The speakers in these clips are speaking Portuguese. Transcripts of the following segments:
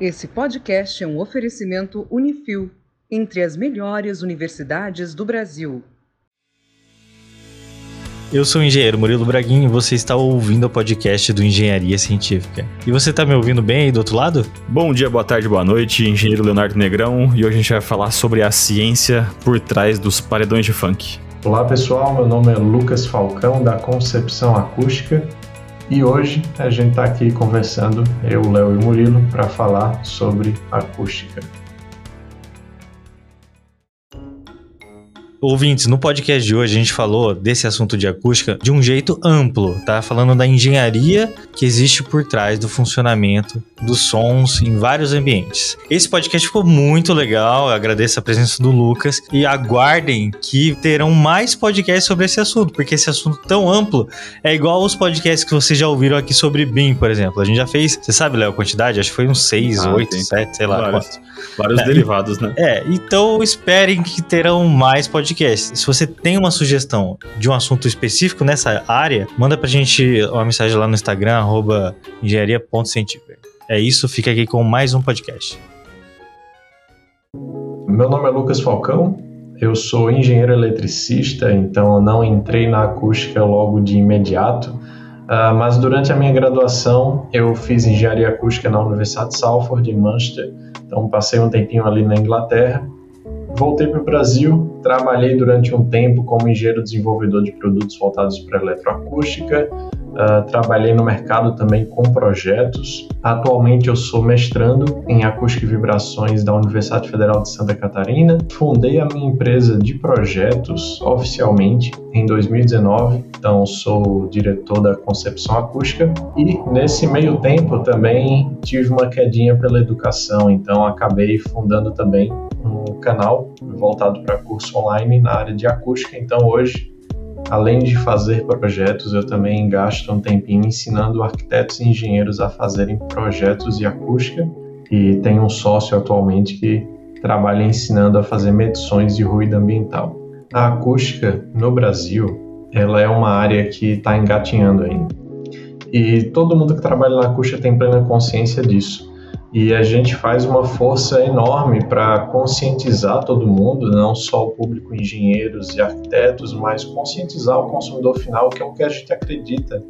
Esse podcast é um oferecimento Unifil, entre as melhores universidades do Brasil. Eu sou o engenheiro Murilo Braguin e você está ouvindo o podcast do Engenharia Científica. E você está me ouvindo bem aí do outro lado? Bom dia, boa tarde, boa noite, engenheiro Leonardo Negrão, e hoje a gente vai falar sobre a ciência por trás dos paredões de funk. Olá pessoal, meu nome é Lucas Falcão da Concepção Acústica e hoje a gente está aqui conversando, eu, Léo e Murilo, para falar sobre acústica. Ouvintes, no podcast de hoje a gente falou desse assunto de acústica de um jeito amplo, tá? Falando da engenharia que existe por trás do funcionamento dos sons em vários ambientes. Esse podcast ficou muito legal, eu agradeço a presença do Lucas e aguardem que terão mais podcasts sobre esse assunto, porque esse assunto tão amplo é igual os podcasts que vocês já ouviram aqui sobre BIM, por exemplo. A gente já fez, você sabe, Léo, a quantidade? Acho que foi uns 6, 8, 7, sei lá. Vários, vários é, derivados, né? É, então esperem que terão mais podcasts podcast. Se você tem uma sugestão de um assunto específico nessa área, manda pra gente uma mensagem lá no Instagram, arroba engenharia.científica. É isso, fica aqui com mais um podcast. Meu nome é Lucas Falcão, eu sou engenheiro eletricista, então não entrei na acústica logo de imediato, uh, mas durante a minha graduação eu fiz engenharia acústica na Universidade de Salford, em Manchester, então passei um tempinho ali na Inglaterra Voltei para o Brasil, trabalhei durante um tempo como engenheiro desenvolvedor de produtos voltados para eletroacústica, Uh, trabalhei no mercado também com projetos. Atualmente eu sou mestrando em acústica e vibrações da Universidade Federal de Santa Catarina. Fundei a minha empresa de projetos oficialmente em 2019, então sou diretor da concepção acústica e nesse meio tempo também tive uma quedinha pela educação, então acabei fundando também um canal voltado para curso online na área de acústica. Então hoje Além de fazer projetos, eu também gasto um tempinho ensinando arquitetos e engenheiros a fazerem projetos de acústica e tenho um sócio atualmente que trabalha ensinando a fazer medições de ruído ambiental. A acústica no Brasil, ela é uma área que está engatinhando ainda. E todo mundo que trabalha na acústica tem plena consciência disso e a gente faz uma força enorme para conscientizar todo mundo, não só o público engenheiros e arquitetos, mas conscientizar o consumidor final, que é o que a gente acredita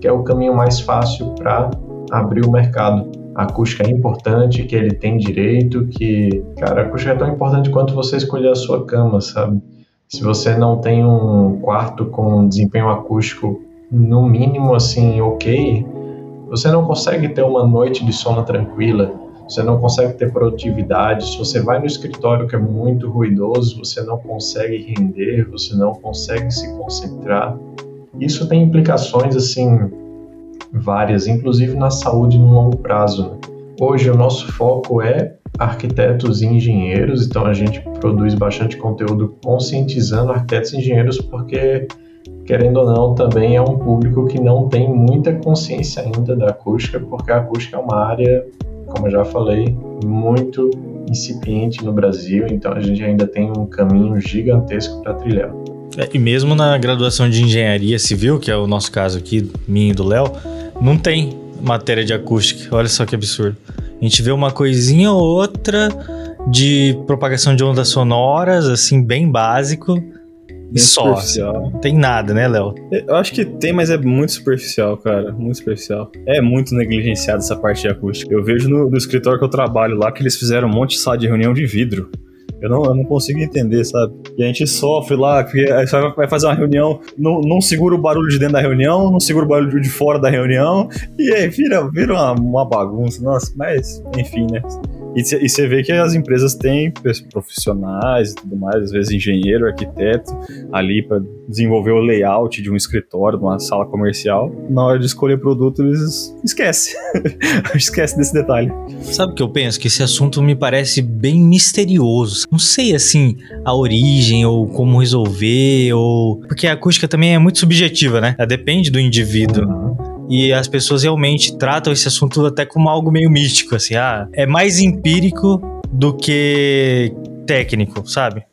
que é o caminho mais fácil para abrir o mercado. A acústica é importante, que ele tem direito, que, cara, a acústica é tão importante quanto você escolher a sua cama, sabe? Se você não tem um quarto com desempenho acústico no mínimo assim, ok, você não consegue ter uma noite de sono tranquila, você não consegue ter produtividade. Se você vai no escritório que é muito ruidoso, você não consegue render, você não consegue se concentrar. Isso tem implicações assim várias, inclusive na saúde no longo prazo. Né? Hoje o nosso foco é arquitetos e engenheiros, então a gente produz bastante conteúdo conscientizando arquitetos e engenheiros porque querendo ou não, também é um público que não tem muita consciência ainda da acústica, porque a acústica é uma área, como eu já falei, muito incipiente no Brasil, então a gente ainda tem um caminho gigantesco para trilhar. É, e mesmo na graduação de engenharia civil, que é o nosso caso aqui, minha e do Léo, não tem matéria de acústica. Olha só que absurdo. A gente vê uma coisinha ou outra de propagação de ondas sonoras, assim, bem básico Bem só. Assim. Não tem nada, né, Léo? Eu acho que tem, mas é muito superficial, cara. Muito superficial. É muito negligenciado essa parte de acústica. Eu vejo no, no escritório que eu trabalho lá que eles fizeram um monte de sala de reunião de vidro. Eu não, eu não consigo entender, sabe? E a gente sofre lá, porque vai fazer uma reunião, não, não segura o barulho de dentro da reunião, não segura o barulho de fora da reunião, e aí vira, vira uma, uma bagunça. Nossa, mas enfim, né? E você vê que as empresas têm profissionais e tudo mais, às vezes engenheiro, arquiteto, ali para desenvolver o layout de um escritório, de uma sala comercial. Na hora de escolher produto, eles esquecem. Esquece desse detalhe. Sabe o que eu penso? Que esse assunto me parece bem misterioso. Não sei, assim, a origem ou como resolver, ou. Porque a acústica também é muito subjetiva, né? Ela depende do indivíduo. Uhum e as pessoas realmente tratam esse assunto até como algo meio místico, assim, ah, é mais empírico do que técnico, sabe?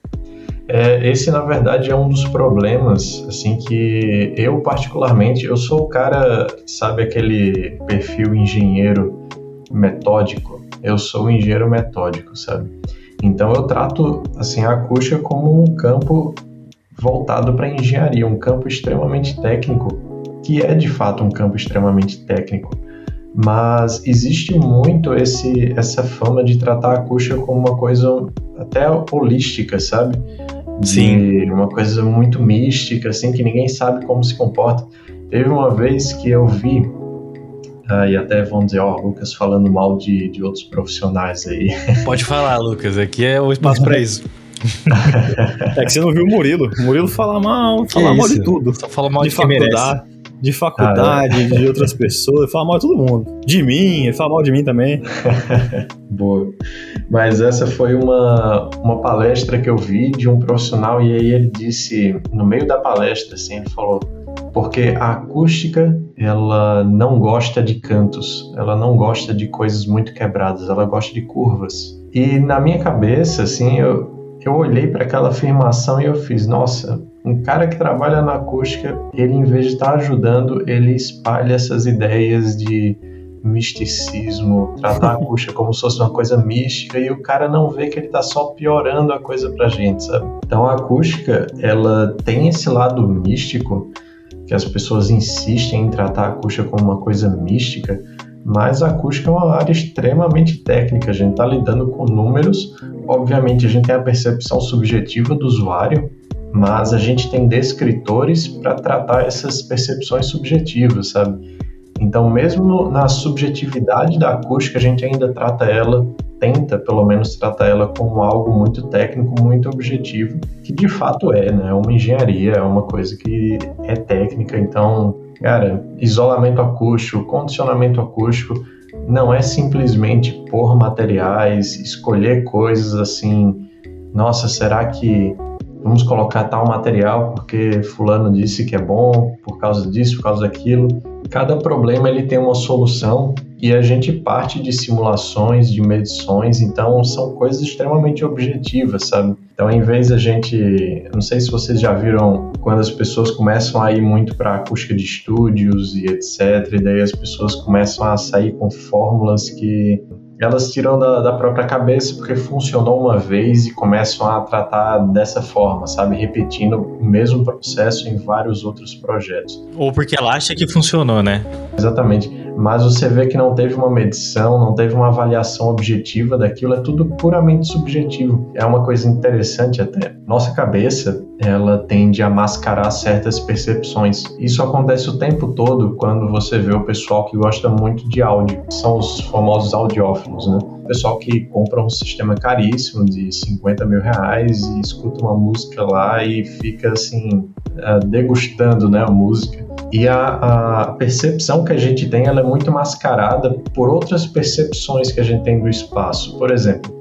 É, esse na verdade é um dos problemas, assim que eu particularmente, eu sou o cara, sabe aquele perfil engenheiro metódico, eu sou engenheiro metódico, sabe? Então eu trato assim a acústica como um campo voltado para engenharia, um campo extremamente técnico, que é de fato um campo extremamente técnico. Mas existe muito esse essa fama de tratar a acústica como uma coisa até holística, sabe? De Sim. Uma coisa muito mística, assim, que ninguém sabe como se comporta. Teve uma vez que eu vi Uh, e até vão dizer, ó, oh, Lucas falando mal de, de outros profissionais aí. Pode falar, Lucas, aqui é o espaço para isso. é que você não viu o Murilo. O Murilo fala mal, fala que mal isso? de tudo. Só fala mal de, de faculdade. De faculdade, ah, é. de outras pessoas, fala mal de todo mundo. De mim, ele fala mal de mim também. Boa. Mas essa foi uma, uma palestra que eu vi de um profissional, e aí ele disse, no meio da palestra, assim, ele falou: porque a acústica ela não gosta de cantos, ela não gosta de coisas muito quebradas, ela gosta de curvas. E na minha cabeça, assim, eu, eu olhei para aquela afirmação e eu fiz, nossa, um cara que trabalha na acústica, ele em vez de estar tá ajudando, ele espalha essas ideias de misticismo, tratar a acústica como se fosse uma coisa mística e o cara não vê que ele está só piorando a coisa pra gente, sabe? Então a acústica, ela tem esse lado místico, que as pessoas insistem em tratar a acústica como uma coisa mística, mas a acústica é uma área extremamente técnica. A gente está lidando com números, obviamente a gente tem a percepção subjetiva do usuário, mas a gente tem descritores para tratar essas percepções subjetivas, sabe? Então, mesmo na subjetividade da acústica, a gente ainda trata ela tenta, pelo menos, tratar ela como algo muito técnico, muito objetivo, que de fato é, né? É uma engenharia, é uma coisa que é técnica. Então, cara, isolamento acústico, condicionamento acústico, não é simplesmente pôr materiais, escolher coisas assim. Nossa, será que vamos colocar tal material porque fulano disse que é bom por causa disso, por causa daquilo? Cada problema ele tem uma solução e a gente parte de simulações, de medições, então são coisas extremamente objetivas, sabe? Então, em vez a gente, não sei se vocês já viram quando as pessoas começam a ir muito para acústica de estúdios e etc, e daí as pessoas começam a sair com fórmulas que elas tiram da, da, própria cabeça porque funcionou uma vez e começam a tratar dessa forma, sabe? Repetindo o mesmo processo em vários outros projetos. Ou porque ela acha que funcionou, né? Exatamente. Mas você vê que não teve uma medição, não teve uma avaliação objetiva daquilo, é tudo puramente subjetivo. É uma coisa interessante até. Nossa cabeça, ela tende a mascarar certas percepções. Isso acontece o tempo todo quando você vê o pessoal que gosta muito de áudio. São os famosos audiófilos, né? Pessoal que compra um sistema caríssimo de 50 mil reais e escuta uma música lá e fica assim, eh, degustando né, a música. E a, a, percepção que a gente tem ela é muito mascarada por outras percepções que a gente tem do espaço. Por exemplo,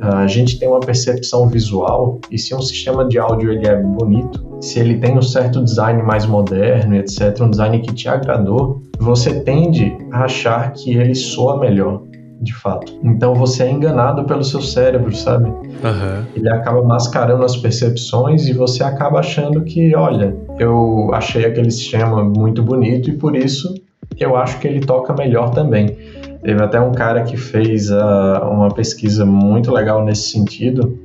a gente tem uma percepção visual e se um sistema de áudio ele é bonito, se ele tem um certo design mais moderno, etc, um design que te agradou, você tende a achar que ele soa melhor de fato. Então você é enganado pelo seu cérebro, sabe? Uhum. Ele acaba mascarando as percepções e você acaba achando que, olha, eu achei aquele sistema muito bonito e por isso eu acho que ele toca melhor também. Teve até um cara que fez uh, uma pesquisa muito legal nesse sentido.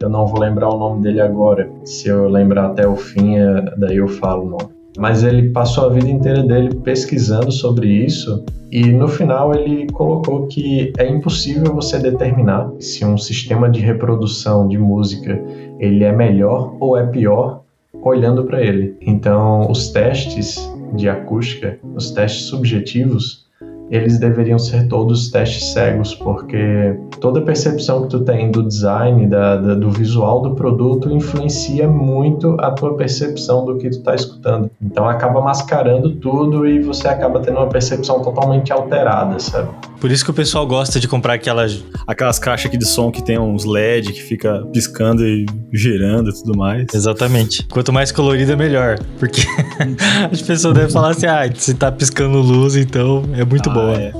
Eu não vou lembrar o nome dele agora. Se eu lembrar até o fim, uh, daí eu falo o nome mas ele passou a vida inteira dele pesquisando sobre isso e no final ele colocou que é impossível você determinar se um sistema de reprodução de música ele é melhor ou é pior olhando para ele. Então, os testes de acústica, os testes subjetivos, eles deveriam ser todos testes cegos, porque toda percepção que tu tem do design, da, da, do visual do produto influencia muito a tua percepção do que tu tá escutando. Então acaba mascarando tudo e você acaba tendo uma percepção totalmente alterada, sabe? Por isso que o pessoal gosta de comprar aquelas aquelas caixas aqui de som que tem uns LED que fica piscando e girando e tudo mais. Exatamente. Quanto mais colorido é melhor, porque as pessoas devem falar assim: "Ah, se tá piscando luz, então é muito ah, boa". É.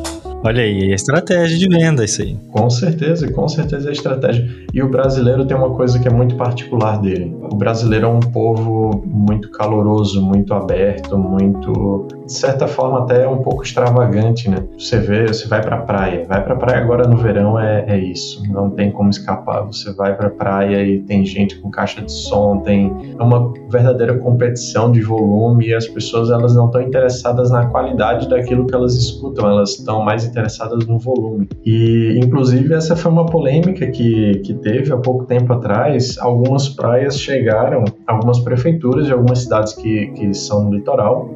Olha aí, é estratégia de venda isso aí. Com certeza, com certeza é estratégia. E o brasileiro tem uma coisa que é muito particular dele. O brasileiro é um povo muito caloroso, muito aberto, muito, de certa forma, até um pouco extravagante, né? Você vê, você vai pra praia. Vai pra praia agora no verão é, é isso. Não tem como escapar. Você vai pra praia e tem gente com caixa de som, tem uma verdadeira competição de volume e as pessoas elas não estão interessadas na qualidade daquilo que elas escutam, elas estão mais interessadas no volume. E, inclusive, essa foi uma polêmica que, que teve há pouco tempo atrás, algumas praias chegaram, algumas prefeituras de algumas cidades que, que são no litoral,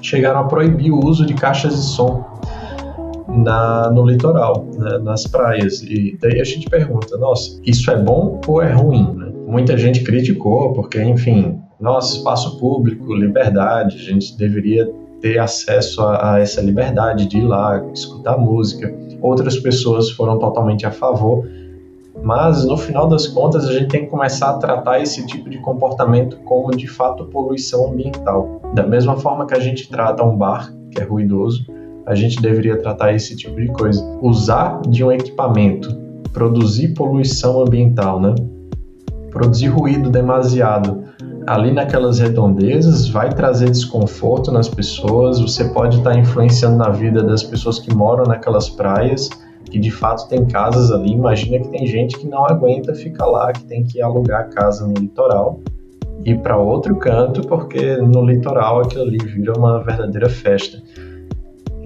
chegaram a proibir o uso de caixas de som na, no litoral, né, nas praias. E daí a gente pergunta, nossa, isso é bom ou é ruim? Né? Muita gente criticou, porque, enfim, nosso espaço público, liberdade, a gente deveria ter acesso a, a essa liberdade de ir lá, escutar música. Outras pessoas foram totalmente a favor, mas no final das contas a gente tem que começar a tratar esse tipo de comportamento como de fato poluição ambiental. Da mesma forma que a gente trata um bar, que é ruidoso, a gente deveria tratar esse tipo de coisa. Usar de um equipamento, produzir poluição ambiental, né? Produzir ruído demasiado ali naquelas redondezas vai trazer desconforto nas pessoas, você pode estar influenciando na vida das pessoas que moram naquelas praias que de fato tem casas ali. Imagina que tem gente que não aguenta ficar lá, que tem que alugar casa no litoral e para outro canto, porque no litoral aquilo ali vira uma verdadeira festa.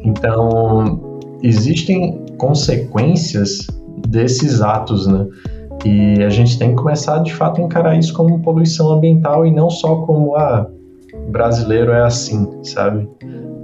Então, existem consequências desses atos, né? E a gente tem que começar de fato a encarar isso como poluição ambiental e não só como ah, brasileiro é assim, sabe?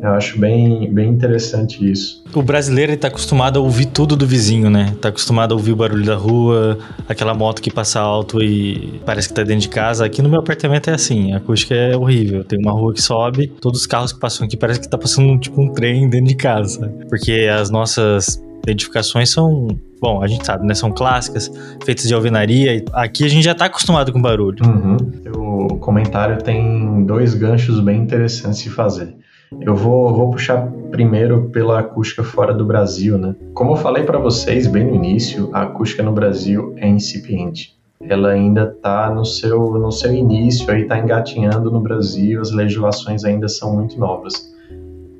Eu acho bem, bem interessante isso. O brasileiro está acostumado a ouvir tudo do vizinho, né? Está acostumado a ouvir o barulho da rua, aquela moto que passa alto e parece que está dentro de casa. Aqui no meu apartamento é assim, a acústica é horrível. Tem uma rua que sobe, todos os carros que passam aqui parece que está passando tipo um trem dentro de casa. Porque as nossas edificações são, bom, a gente sabe, né? São clássicas, feitas de alvenaria. Aqui a gente já está acostumado com barulho. Uhum. O comentário tem dois ganchos bem interessantes de fazer. Eu vou, vou puxar primeiro pela acústica fora do Brasil, né? Como eu falei para vocês bem no início, a acústica no Brasil é incipiente. Ela ainda está no seu, no seu início, aí está engatinhando no Brasil, as legislações ainda são muito novas.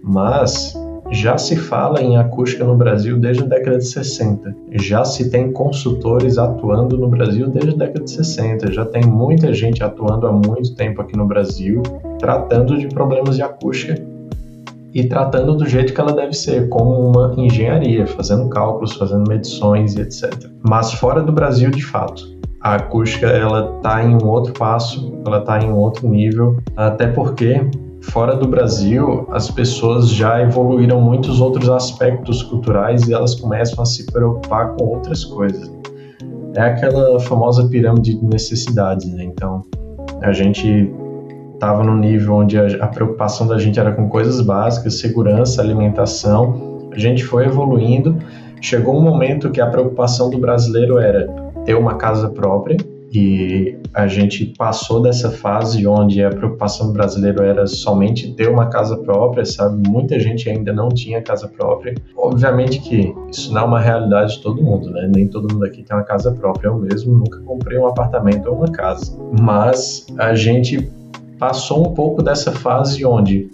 Mas já se fala em acústica no Brasil desde a década de 60. Já se tem consultores atuando no Brasil desde a década de 60. Já tem muita gente atuando há muito tempo aqui no Brasil, tratando de problemas de acústica e tratando do jeito que ela deve ser, como uma engenharia, fazendo cálculos, fazendo medições e etc. Mas fora do Brasil, de fato, a acústica ela está em um outro passo, ela está em um outro nível, até porque fora do Brasil as pessoas já evoluíram muitos outros aspectos culturais e elas começam a se preocupar com outras coisas. É aquela famosa pirâmide de necessidades, né? Então a gente estava no nível onde a, a, preocupação da gente era com coisas básicas, segurança, alimentação. A gente foi evoluindo. Chegou um momento que a preocupação do brasileiro era ter uma casa própria e a gente passou dessa fase onde a preocupação do brasileiro era somente ter uma casa própria, sabe? Muita gente ainda não tinha casa própria. Obviamente que isso não é uma realidade de todo mundo, né? Nem todo mundo aqui tem uma casa própria. Eu mesmo nunca comprei um apartamento ou uma casa. Mas a gente passou um pouco dessa fase onde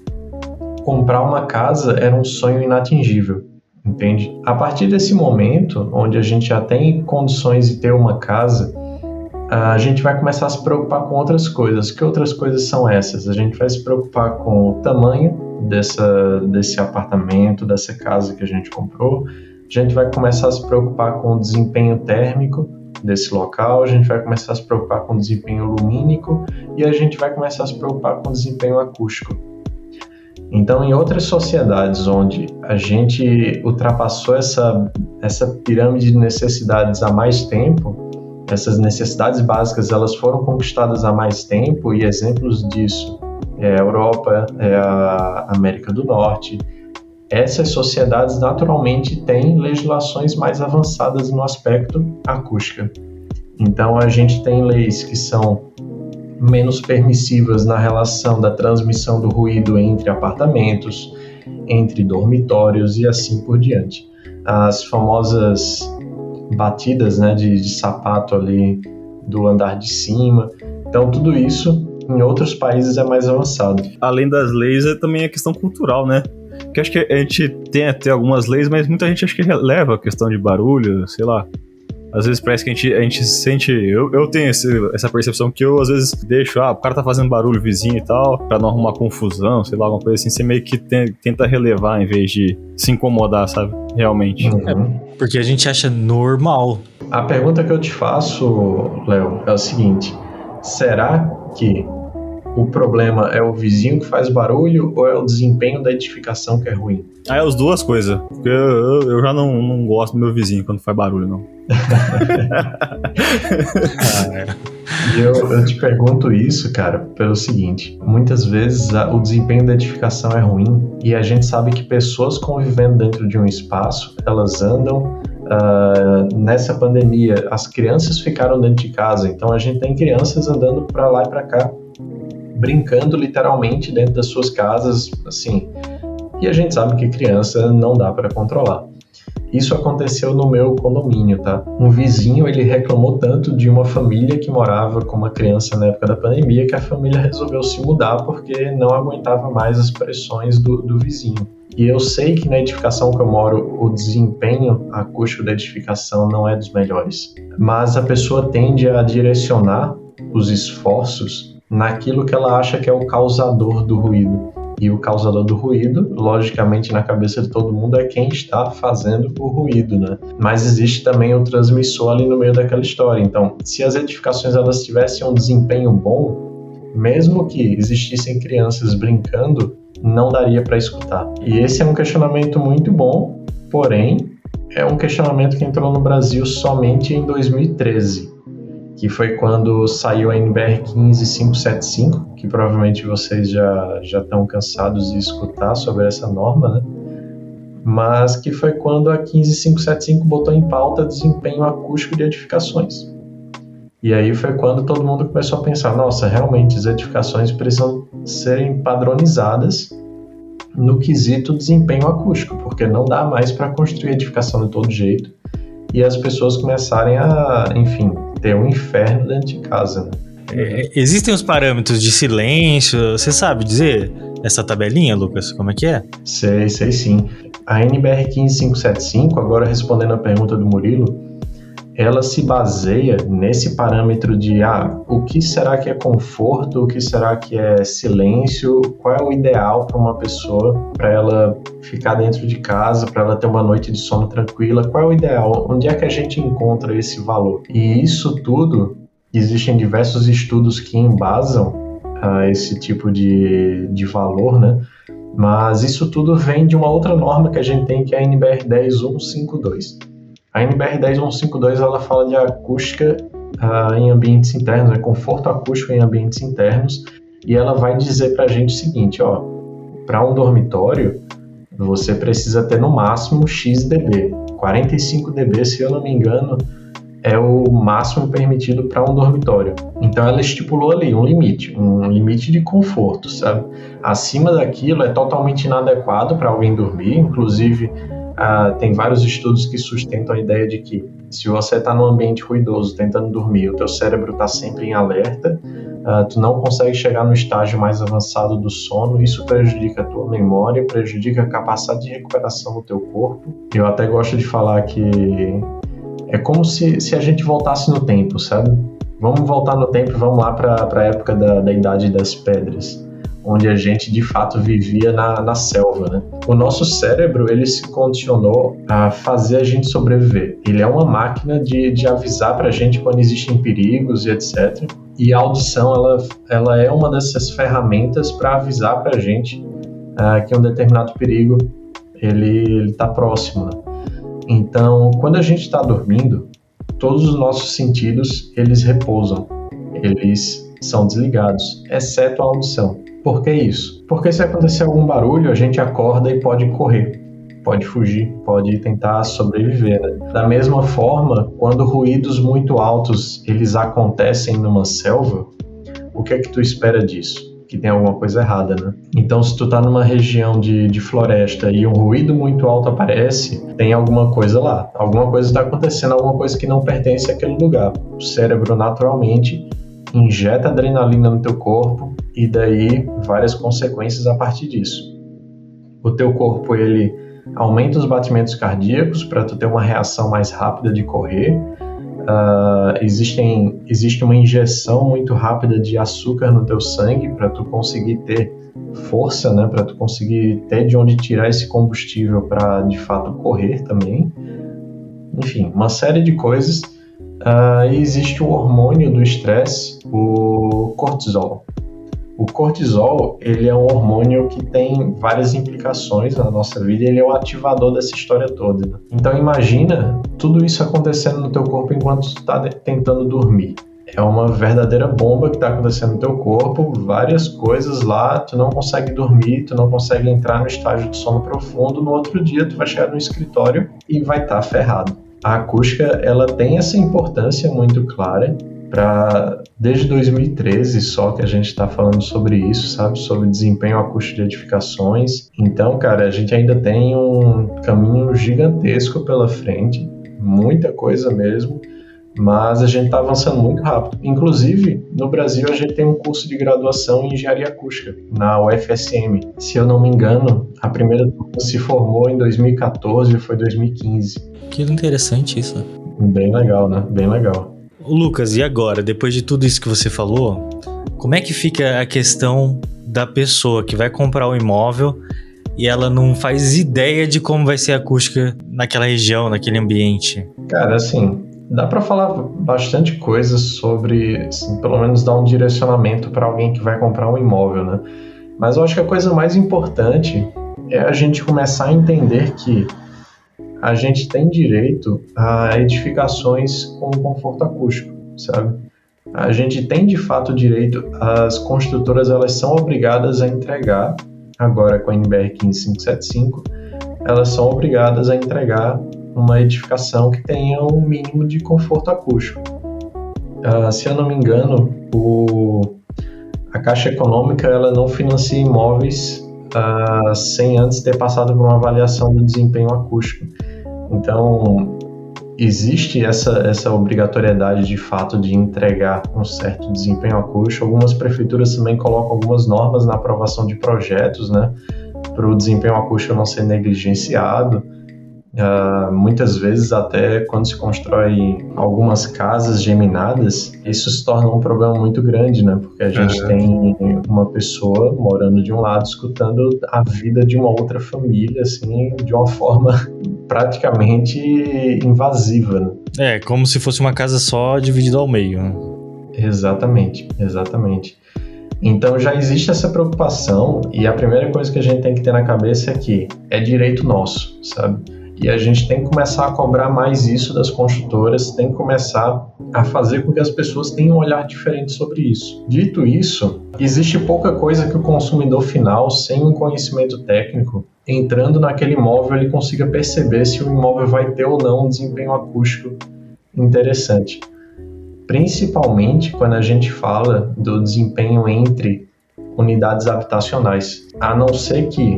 comprar uma casa era um sonho inatingível, entende? A partir desse momento, onde a gente já tem condições de ter uma casa, a gente vai começar a se preocupar com outras coisas. Que outras coisas são essas? A gente vai se preocupar com o tamanho dessa, desse apartamento, dessa casa que a gente comprou. A gente vai começar a se preocupar com o desempenho térmico desse local, a gente vai começar a se preocupar com desempenho lumínico e a gente vai começar a se preocupar com desempenho acústico. Então, em outras sociedades onde a gente ultrapassou essa, essa pirâmide de necessidades há mais tempo, essas necessidades básicas elas foram conquistadas há mais tempo e exemplos disso é a Europa, é a América do Norte, essas sociedades naturalmente têm legislações mais avançadas no aspecto acústica. Então a gente tem leis que são menos permissivas na relação da transmissão do ruído entre apartamentos, entre dormitórios e assim por diante. As famosas batidas né, de, de sapato ali do andar de cima. Então, tudo isso em outros países é mais avançado. Além das leis, é também a questão cultural, né? Que acho que a gente tem até algumas leis, mas muita gente acho que releva a questão de barulho, sei lá. Às vezes parece que a gente, a gente se sente. Eu, eu tenho esse, essa percepção que eu às vezes deixo, ah, o cara tá fazendo barulho vizinho e tal, pra não arrumar confusão, sei lá, alguma coisa assim. Você meio que tem, tenta relevar em vez de se incomodar, sabe? Realmente. Uhum. É, porque a gente acha normal. A pergunta que eu te faço, Léo, é o seguinte: será que o problema é o vizinho que faz barulho ou é o desempenho da edificação que é ruim? Ah, é as duas coisas. Porque eu, eu já não, não gosto do meu vizinho quando faz barulho, não. ah, eu, eu te pergunto isso, cara, pelo seguinte: muitas vezes a, o desempenho da edificação é ruim e a gente sabe que pessoas convivendo dentro de um espaço elas andam Uh, nessa pandemia, as crianças ficaram dentro de casa, então a gente tem crianças andando para lá e para cá brincando literalmente dentro das suas casas, assim. E a gente sabe que criança não dá para controlar. Isso aconteceu no meu condomínio, tá? Um vizinho, ele reclamou tanto de uma família que morava com uma criança na época da pandemia que a família resolveu se mudar porque não aguentava mais as pressões do, do vizinho. E eu sei que na edificação que eu moro, o desempenho acústico da edificação não é dos melhores. Mas a pessoa tende a direcionar os esforços naquilo que ela acha que é o causador do ruído. E o causador do ruído, logicamente, na cabeça de todo mundo, é quem está fazendo o ruído, né? Mas existe também o transmissor ali no meio daquela história. Então, se as edificações elas tivessem um desempenho bom, mesmo que existissem crianças brincando, não daria para escutar. E esse é um questionamento muito bom, porém, é um questionamento que entrou no Brasil somente em 2013 que foi quando saiu a NBR 15575, que provavelmente vocês já já estão cansados de escutar sobre essa norma, né? Mas que foi quando a 15575 botou em pauta desempenho acústico de edificações. E aí foi quando todo mundo começou a pensar, nossa, realmente as edificações precisam serem padronizadas no quesito desempenho acústico, porque não dá mais para construir edificação de todo jeito e as pessoas começarem a, enfim, ter um inferno dentro de casa. Né? É, existem os parâmetros de silêncio, você sabe dizer essa tabelinha, Lucas? Como é que é? Sei, sei sim. A NBR 15575, agora respondendo a pergunta do Murilo, ela se baseia nesse parâmetro de ah, o que será que é conforto, o que será que é silêncio, qual é o ideal para uma pessoa para ela ficar dentro de casa, para ela ter uma noite de sono tranquila, qual é o ideal, onde é que a gente encontra esse valor. E isso tudo, existem diversos estudos que embasam ah, esse tipo de, de valor, né? Mas isso tudo vem de uma outra norma que a gente tem, que é a NBR 10152 a NBR 10152 ela fala de acústica uh, em ambientes internos, é conforto acústico em ambientes internos, e ela vai dizer para a gente o seguinte, ó, para um dormitório você precisa ter no máximo X dB, 45 dB, se eu não me engano, é o máximo permitido para um dormitório. Então ela estipulou ali um limite, um limite de conforto, sabe? Acima daquilo é totalmente inadequado para alguém dormir, inclusive ah, tem vários estudos que sustentam a ideia de que se você está num ambiente ruidoso tentando dormir, o teu cérebro está sempre em alerta, ah, tu não consegue chegar no estágio mais avançado do sono, isso prejudica a tua memória, prejudica a capacidade de recuperação do teu corpo. Eu até gosto de falar que é como se, se a gente voltasse no tempo, sabe? Vamos voltar no tempo e vamos lá para a época da, da Idade das Pedras onde a gente de fato vivia na, na selva, né? O nosso cérebro, ele se condicionou a fazer a gente sobreviver. Ele é uma máquina de, de avisar para a gente quando existem perigos e etc. E a audição, ela, ela é uma dessas ferramentas para avisar para a gente uh, que um determinado perigo ele está próximo. Né? Então, quando a gente está dormindo, todos os nossos sentidos eles repousam, eles são desligados, exceto a audição. Por que isso? Porque se acontecer algum barulho, a gente acorda e pode correr, pode fugir, pode tentar sobreviver. Né? Da mesma forma, quando ruídos muito altos eles acontecem numa selva, o que é que tu espera disso? que tem alguma coisa errada, né? Então, se tu tá numa região de, de floresta e um ruído muito alto aparece, tem alguma coisa lá. Alguma coisa está acontecendo, alguma coisa que não pertence àquele lugar. O cérebro naturalmente injeta adrenalina no teu corpo e daí várias consequências a partir disso. O teu corpo ele aumenta os batimentos cardíacos para tu ter uma reação mais rápida de correr. Uh, existem, existe uma injeção muito rápida de açúcar no teu sangue para tu conseguir ter força, né, para tu conseguir ter de onde tirar esse combustível para de fato correr também. Enfim, uma série de coisas. Uh, e existe o hormônio do estresse, o cortisol. O cortisol, ele é um hormônio que tem várias implicações na nossa vida e ele é o ativador dessa história toda. Então imagina tudo isso acontecendo no teu corpo enquanto tu está tentando dormir. É uma verdadeira bomba que está acontecendo no teu corpo, várias coisas lá, tu não consegue dormir, tu não consegue entrar no estágio de sono profundo, no outro dia tu vai chegar no escritório e vai estar tá ferrado. A acústica, ela tem essa importância muito clara para desde 2013 só que a gente está falando sobre isso, sabe? Sobre desempenho acústico de edificações. Então, cara, a gente ainda tem um caminho gigantesco pela frente, muita coisa mesmo, mas a gente está avançando muito rápido. Inclusive, no Brasil, a gente tem um curso de graduação em engenharia acústica na UFSM. Se eu não me engano, a primeira turma se formou em 2014 ou foi 2015. Que interessante isso. Bem legal, né? Bem legal. Lucas, e agora, depois de tudo isso que você falou, como é que fica a questão da pessoa que vai comprar o imóvel e ela não faz ideia de como vai ser a acústica naquela região, naquele ambiente? Cara, assim, dá para falar bastante coisas sobre, assim, pelo menos dar um direcionamento para alguém que vai comprar um imóvel, né? Mas eu acho que a coisa mais importante é a gente começar a entender que a gente tem direito a edificações com conforto acústico, sabe? A gente tem de fato direito, as construtoras elas são obrigadas a entregar, agora com a NBR 15575, elas são obrigadas a entregar uma edificação que tenha um mínimo de conforto acústico. Uh, se eu não me engano, o, a Caixa Econômica ela não financia imóveis uh, sem antes ter passado por uma avaliação do desempenho acústico. Então, existe essa, essa obrigatoriedade de fato de entregar um certo desempenho acústico. Algumas prefeituras também colocam algumas normas na aprovação de projetos, né, para o desempenho acústico não ser negligenciado. Uh, muitas vezes, até quando se constrói algumas casas geminadas, isso se torna um problema muito grande, né? Porque a gente é. tem uma pessoa morando de um lado, escutando a vida de uma outra família, assim, de uma forma praticamente invasiva. Né? É, como se fosse uma casa só dividida ao meio. Né? Exatamente, exatamente. Então já existe essa preocupação e a primeira coisa que a gente tem que ter na cabeça é que é direito nosso, sabe? E a gente tem que começar a cobrar mais isso das construtoras, tem que começar a fazer com que as pessoas tenham um olhar diferente sobre isso. Dito isso, existe pouca coisa que o consumidor final, sem um conhecimento técnico, entrando naquele imóvel, ele consiga perceber se o imóvel vai ter ou não um desempenho acústico interessante. Principalmente quando a gente fala do desempenho entre unidades habitacionais. A não ser que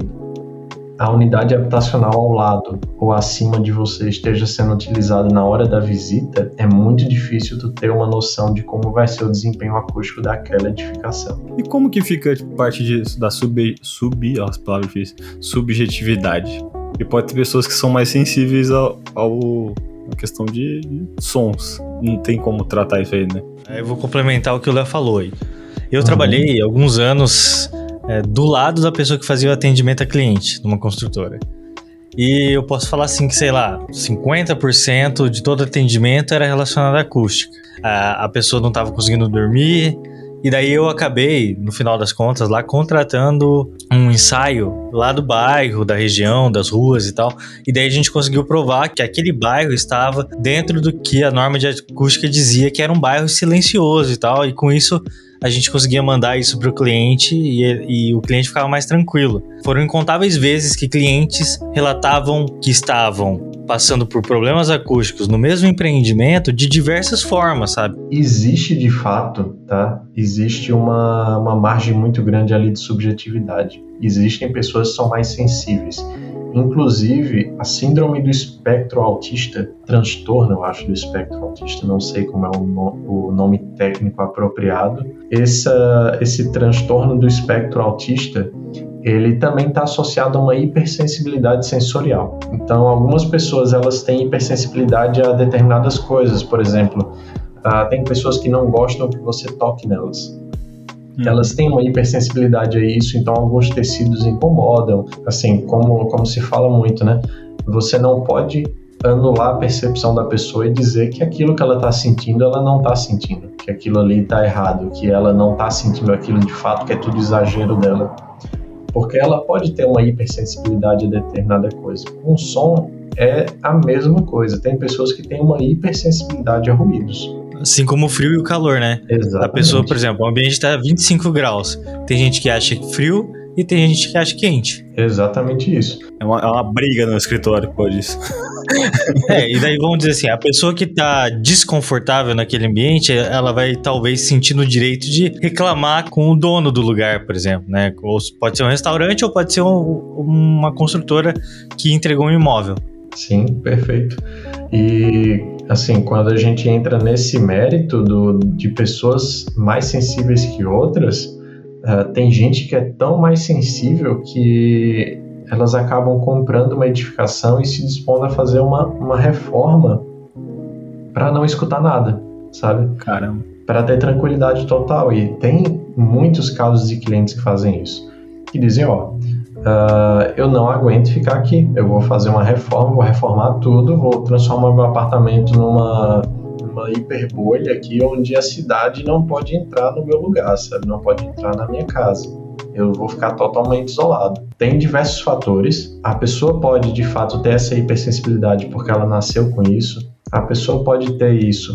a unidade habitacional ao lado ou acima de você esteja sendo utilizada na hora da visita, é muito difícil tu ter uma noção de como vai ser o desempenho acústico daquela edificação. E como que fica parte disso, da sub, sub, ó, as palavras difíceis, subjetividade? E pode ter pessoas que são mais sensíveis ao, ao a questão de, de, sons. Não tem como tratar isso aí, né? Eu vou complementar o que o Léo falou aí. Eu uhum. trabalhei alguns anos é, do lado da pessoa que fazia o atendimento a cliente numa construtora. E eu posso falar assim que, sei lá, 50% de todo atendimento era relacionado à acústica. A, a pessoa não estava conseguindo dormir, e daí eu acabei, no final das contas, lá contratando um ensaio lá do bairro, da região, das ruas e tal. E daí a gente conseguiu provar que aquele bairro estava dentro do que a norma de acústica dizia que era um bairro silencioso e tal. E com isso a gente conseguia mandar isso para o cliente e, e, o cliente ficava mais tranquilo. Foram incontáveis vezes que clientes relatavam que estavam passando por problemas acústicos no mesmo empreendimento de diversas formas, sabe? Existe de fato, tá? Existe uma, uma margem muito grande ali de subjetividade. Existem pessoas que são mais sensíveis. Inclusive, a síndrome do espectro autista, transtorno, eu acho, do espectro autista, não sei como é o, no, o nome técnico apropriado. Essa, esse transtorno do espectro autista, ele também está associado a uma hipersensibilidade sensorial. Então, algumas pessoas elas têm hipersensibilidade a determinadas coisas, por exemplo, uh, tem pessoas que não gostam que você toque nelas. Hum. Elas têm uma hipersensibilidade a isso, então alguns tecidos incomodam. Assim, como, como se fala muito, né? Você não pode anular a percepção da pessoa e dizer que aquilo que ela está sentindo, ela não está sentindo, que aquilo ali está errado, que ela não está sentindo aquilo de fato, que é tudo exagero dela. Porque ela pode ter uma hipersensibilidade a determinada coisa. Com som é a mesma coisa. Tem pessoas que têm uma hipersensibilidade a ruídos. Assim como o frio e o calor, né? Exatamente. A pessoa, por exemplo, o ambiente está 25 graus. Tem gente que acha frio e tem gente que acha quente. Exatamente isso. É uma, é uma briga no escritório por isso. é, e daí vamos dizer assim, a pessoa que está desconfortável naquele ambiente, ela vai talvez sentir no direito de reclamar com o dono do lugar, por exemplo, né? Ou pode ser um restaurante ou pode ser um, uma construtora que entregou um imóvel. Sim, perfeito. E assim, quando a gente entra nesse mérito do, de pessoas mais sensíveis que outras, uh, tem gente que é tão mais sensível que elas acabam comprando uma edificação e se dispondo a fazer uma, uma reforma para não escutar nada, sabe? Caramba. Para ter tranquilidade total. E tem muitos casos de clientes que fazem isso. Que dizem, ó, Uh, eu não aguento ficar aqui. Eu vou fazer uma reforma, vou reformar tudo, vou transformar meu apartamento numa, numa hiperbolha aqui, onde a cidade não pode entrar no meu lugar, sabe? Não pode entrar na minha casa. Eu vou ficar totalmente isolado. Tem diversos fatores. A pessoa pode, de fato, ter essa hipersensibilidade porque ela nasceu com isso. A pessoa pode ter isso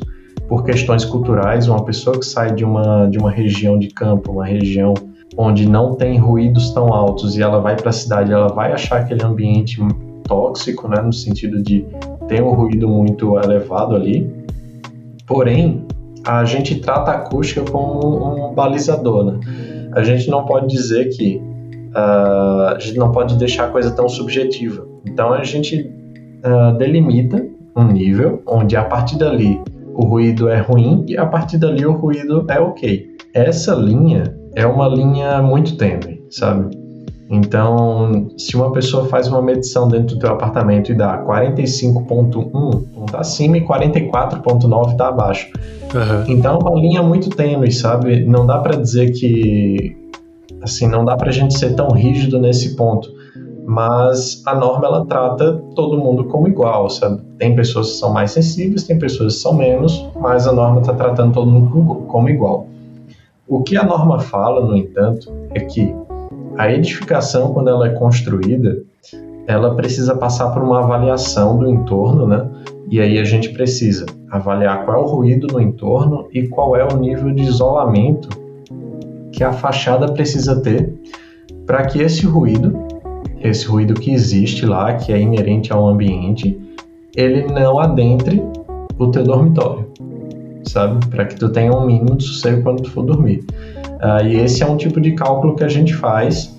por questões culturais. Uma pessoa que sai de uma, de uma região de campo, uma região onde não tem ruídos tão altos e ela vai para a cidade, ela vai achar aquele ambiente tóxico, né, no sentido de ter um ruído muito elevado ali. Porém, a gente trata a acústica como um balizador, né? A gente não pode dizer que uh, a gente não pode deixar a coisa tão subjetiva. Então a gente uh, delimita um nível onde a partir dali o ruído é ruim e a partir dali o ruído é ok. Essa linha é uma linha muito tênue, sabe? Então, se uma pessoa faz uma medição dentro do teu apartamento e dá 45.1 tá acima e 44.9 tá abaixo. Uhum. Então, é uma linha muito tênue, sabe? Não dá para dizer que assim, não dá pra gente ser tão rígido nesse ponto. Mas a norma ela trata todo mundo como igual, sabe? Tem pessoas que são mais sensíveis, tem pessoas que são menos, mas a norma está tratando todo mundo como igual. O que a norma fala, no entanto, é que a edificação, quando ela é construída, ela precisa passar por uma avaliação do entorno, né? E aí a gente precisa avaliar qual é o ruído no entorno e qual é o nível de isolamento que a fachada precisa ter para que esse ruído, esse ruído que existe lá, que é inerente ao ambiente, ele não adentre o teu dormitório sabe? Para que tu tenha um mínimo de sossego quando tu for dormir. Uh, e esse é um tipo de cálculo que a gente faz,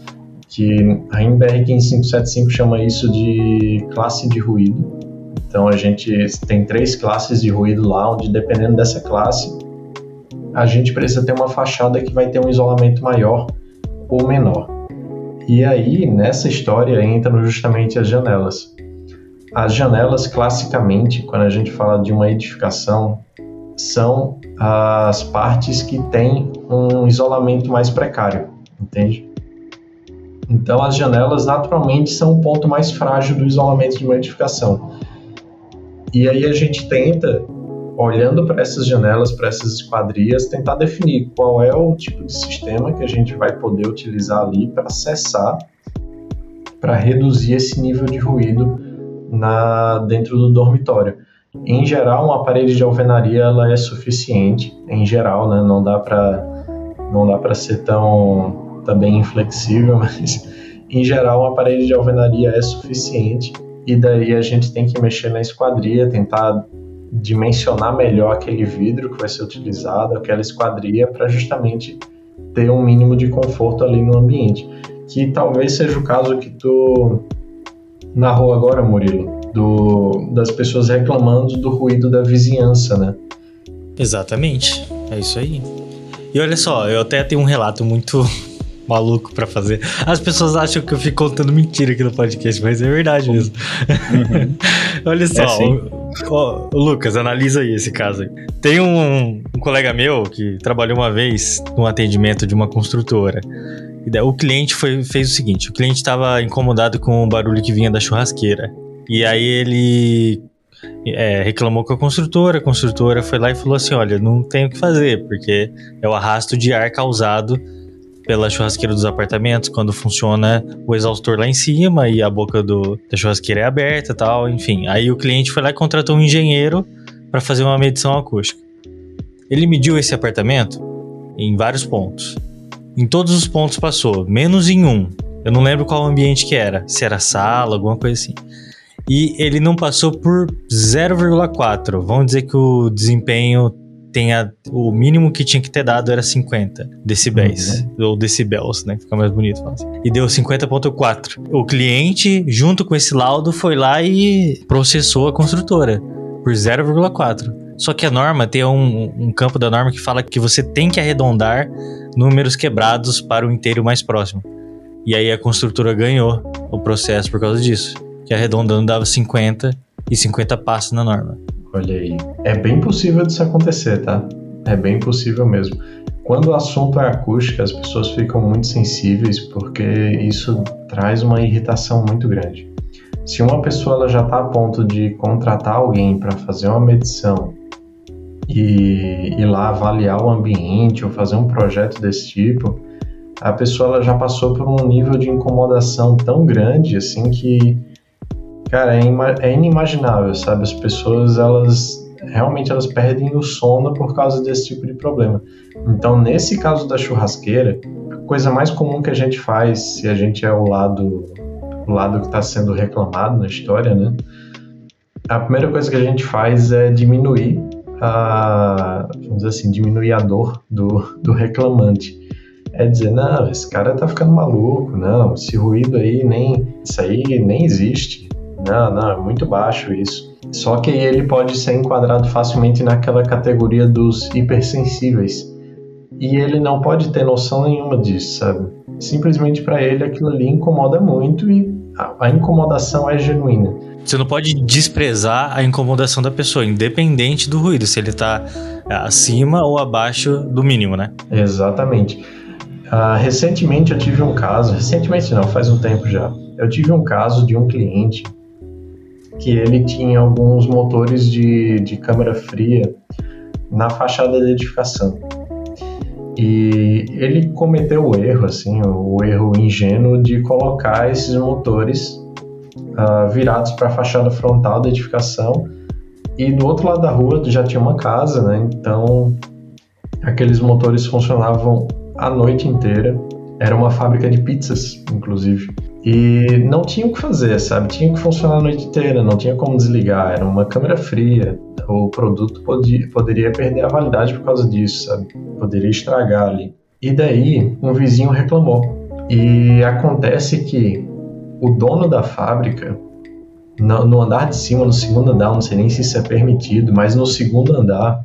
que a NBR 15575 chama isso de classe de ruído. Então a gente tem três classes de ruído lá, onde dependendo dessa classe, a gente precisa ter uma fachada que vai ter um isolamento maior ou menor. E aí, nessa história, entram justamente as janelas. As janelas, classicamente, quando a gente fala de uma edificação, são as partes que têm um isolamento mais precário, entende? Então, as janelas naturalmente são o ponto mais frágil do isolamento de uma edificação. E aí a gente tenta, olhando para essas janelas, para essas esquadrias, tentar definir qual é o tipo de sistema que a gente vai poder utilizar ali para acessar para reduzir esse nível de ruído na, dentro do dormitório. Em geral, uma parede de alvenaria ela é suficiente. Em geral, né? Não dá para não dá para ser tão também inflexível, mas em geral uma parede de alvenaria é suficiente. E daí a gente tem que mexer na esquadria, tentar dimensionar melhor aquele vidro que vai ser utilizado, aquela esquadria, para justamente ter um mínimo de conforto ali no ambiente. Que talvez seja o caso que tu narrou agora, Murilo, do, das pessoas reclamando do ruído da vizinhança, né? Exatamente, é isso aí. E olha só, eu até tenho um relato muito maluco para fazer. As pessoas acham que eu fico contando mentira aqui no podcast, mas é verdade mesmo. Uhum. olha só, é Ó, Lucas, analisa aí esse caso. Aí. Tem um, um, colega meu que trabalhou uma vez no atendimento de uma construtora. O cliente foi, fez o seguinte: o cliente estava incomodado com o barulho que vinha da churrasqueira. E aí ele é, reclamou com a construtora, a construtora foi lá e falou assim: olha, não tem o que fazer, porque é o arrasto de ar causado pela churrasqueira dos apartamentos, quando funciona o exaustor lá em cima e a boca do, da churrasqueira é aberta tal, enfim. Aí o cliente foi lá e contratou um engenheiro para fazer uma medição acústica. Ele mediu esse apartamento em vários pontos. Em todos os pontos passou, menos em um. Eu não lembro qual ambiente que era, se era sala, alguma coisa assim. E ele não passou por 0,4. Vamos dizer que o desempenho tenha o mínimo que tinha que ter dado era 50 decibéis uhum. ou decibels, né? Fica mais bonito assim. E deu 50.4. O cliente, junto com esse laudo, foi lá e processou a construtora por 0,4. Só que a norma tem um, um, campo da norma que fala que você tem que arredondar números quebrados para o inteiro mais próximo. E aí a construtora ganhou o processo por causa disso. Que arredondando dava 50 e 50 passa na norma. Olha aí. É bem possível disso acontecer, tá? É bem possível mesmo. Quando o assunto é acústica, as pessoas ficam muito sensíveis porque isso traz uma irritação muito grande. Se uma pessoa ela já está a ponto de contratar alguém para fazer uma medição e ir lá avaliar o ambiente ou fazer um projeto desse tipo, a pessoa ela já passou por um nível de incomodação tão grande assim que Cara, é, é inimaginável, sabe? As pessoas, elas realmente elas perdem o sono por causa desse tipo de problema. Então, nesse caso da churrasqueira, a coisa mais comum que a gente faz, se a gente é o lado, o lado que está sendo reclamado na história, né? A primeira coisa que a gente faz é diminuir a, vamos dizer assim, diminuir a dor do, do reclamante. É dizer, não, esse cara tá ficando maluco, não, esse ruído aí nem, isso aí nem existe. Não, não, é muito baixo isso. Só que ele pode ser enquadrado facilmente naquela categoria dos hipersensíveis. E ele não pode ter noção nenhuma disso, sabe? Simplesmente para ele aquilo ali incomoda muito e a, incomodação é genuína. Você não pode desprezar a incomodação da pessoa, independente do ruído, se ele está acima ou abaixo do mínimo, né? Exatamente. Uh, recentemente eu tive um caso, recentemente não, faz um tempo já. Eu tive um caso de um cliente que ele tinha alguns motores de, de câmara fria na fachada da edificação. E ele cometeu o erro, assim, o erro ingênuo de colocar esses motores uh, virados para a fachada frontal da edificação. E do outro lado da rua já tinha uma casa, né? Então aqueles motores funcionavam a noite inteira. Era uma fábrica de pizzas, inclusive. E não tinha o que fazer, sabe? Tinha que funcionar a noite inteira, não tinha como desligar, era uma câmera fria. O produto podia, poderia perder a validade por causa disso, sabe? Poderia estragar ali. E daí, um vizinho reclamou. E acontece que o dono da fábrica, no, andar de cima, no segundo andar, não sei nem se isso é permitido, mas no segundo andar,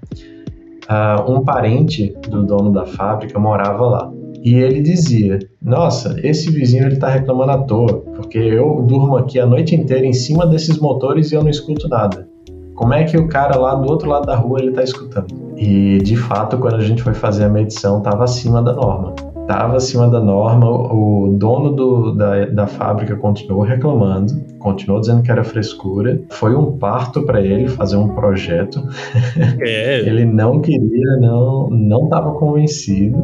uh, um parente do dono da fábrica morava lá. E ele dizia: Nossa, esse vizinho ele tá reclamando à toa, porque eu durmo aqui a noite inteira em cima desses motores e eu não escuto nada. Como é que o cara lá do outro lado da rua ele tá escutando? E de fato, quando a gente foi fazer a medição, estava acima da norma. Estava acima da norma, o dono do, da, da fábrica continuou reclamando, continuou dizendo que era frescura. Foi um parto para ele fazer um projeto. É. ele não queria, não não estava convencido.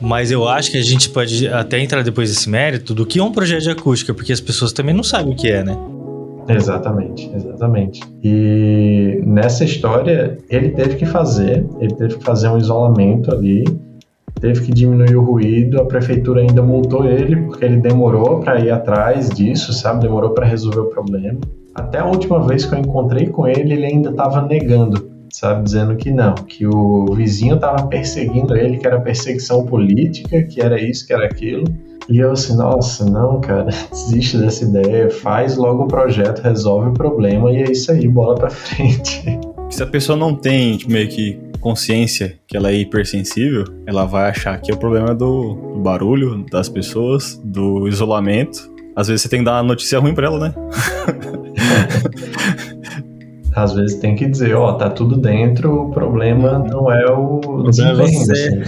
Mas eu acho que a gente pode até entrar depois desse mérito do que é um projeto de acústica, porque as pessoas também não sabem o que é, né? Exatamente, exatamente. E nessa história, ele teve que fazer, ele teve que fazer um isolamento ali, teve que diminuir o ruído, a prefeitura ainda multou ele porque ele demorou para ir atrás disso, sabe? Demorou para resolver o problema. Até a última vez que eu encontrei com ele, ele ainda estava negando, sabe? Dizendo que não, que o vizinho estava perseguindo ele, que era perseguição política, que era isso, que era aquilo. E eu assim, nossa, não, cara, desiste dessa ideia, faz logo o projeto, resolve o problema e é isso aí, bola pra frente. Se a pessoa não tem tipo, meio que consciência que ela é hipersensível, ela vai achar que é o problema do, do barulho das pessoas, do isolamento. Às vezes você tem que dar uma notícia ruim pra ela, né? às vezes tem que dizer, ó, tá tudo dentro, o problema não é o, o você.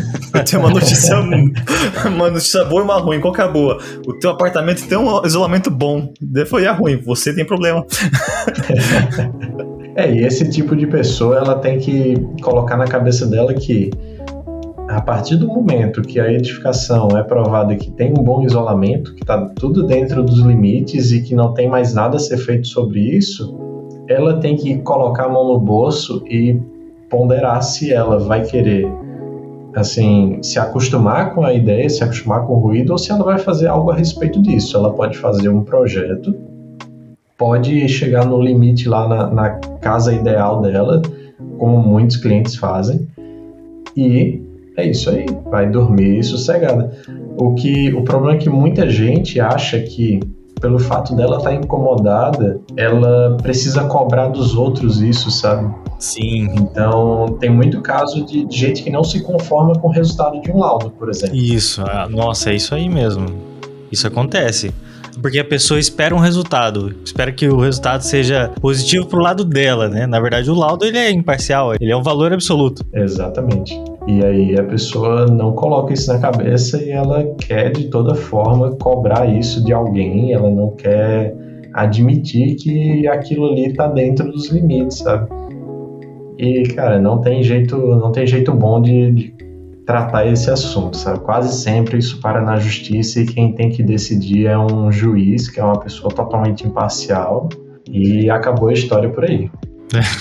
Tem uma notícia, uma notícia boa e uma ruim, qual que é a boa? O teu apartamento tem um isolamento bom, foi a ruim, você tem problema. é, e esse tipo de pessoa, ela tem que colocar na cabeça dela que a partir do momento que a edificação é provada que tem um bom isolamento, que está tudo dentro dos limites e que não tem mais nada a ser feito sobre isso, ela tem que colocar a mão no bolso e ponderar se ela vai querer assim se acostumar com a ideia, se acostumar com o ruído ou se ela vai fazer algo a respeito disso. Ela pode fazer um projeto, pode chegar no limite lá na, na casa ideal dela, como muitos clientes fazem, e é isso aí, vai dormir sossegada. O que o problema é que muita gente acha que pelo fato dela estar tá incomodada, ela precisa cobrar dos outros isso, sabe? Sim. Então, tem muito caso de, gente que não se conforma com o resultado de um laudo, por exemplo. Isso, ah, nossa, é isso aí mesmo. Isso acontece. Porque a pessoa espera um resultado, espera que o resultado seja positivo pro lado dela, né? Na verdade, o laudo ele é imparcial, ele é um valor absoluto. Exatamente. E aí a pessoa não coloca isso na cabeça e ela quer de toda forma cobrar isso de alguém, ela não quer admitir que aquilo ali tá dentro dos limites, sabe? E cara, não tem jeito, não tem jeito bom de, de tratar esse assunto, sabe? Quase sempre isso para na justiça e quem tem que decidir é um juiz, que é uma pessoa totalmente imparcial, e acabou a história por aí.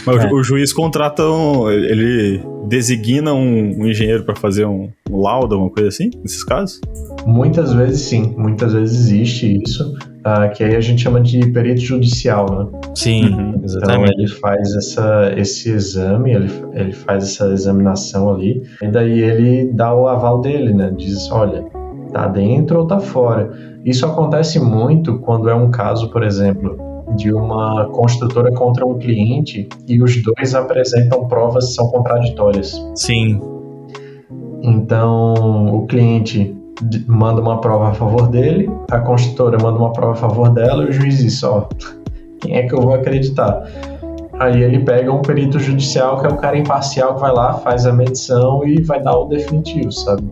Mas é. o, juiz contrata um, ele designa um, um engenheiro para fazer um, um, laudo, alguma coisa assim, nesses casos? Muitas vezes sim, muitas vezes existe isso, uh, que aí a gente chama de perito judicial, né? Sim, uhum. exatamente. Então ele faz essa, esse exame, ele, ele faz essa examinação ali, e daí ele dá o aval dele, né? Diz, olha, tá dentro ou tá fora. Isso acontece muito quando é um caso, por exemplo, de uma construtora contra um cliente e os dois apresentam provas que são contraditórias. Sim. Então, o cliente manda uma prova a favor dele, a construtora manda uma prova a favor dela e o juiz diz: Ó, quem é que eu vou acreditar? Aí ele pega um perito judicial, que é o cara imparcial que vai lá, faz a medição e vai dar o definitivo, sabe?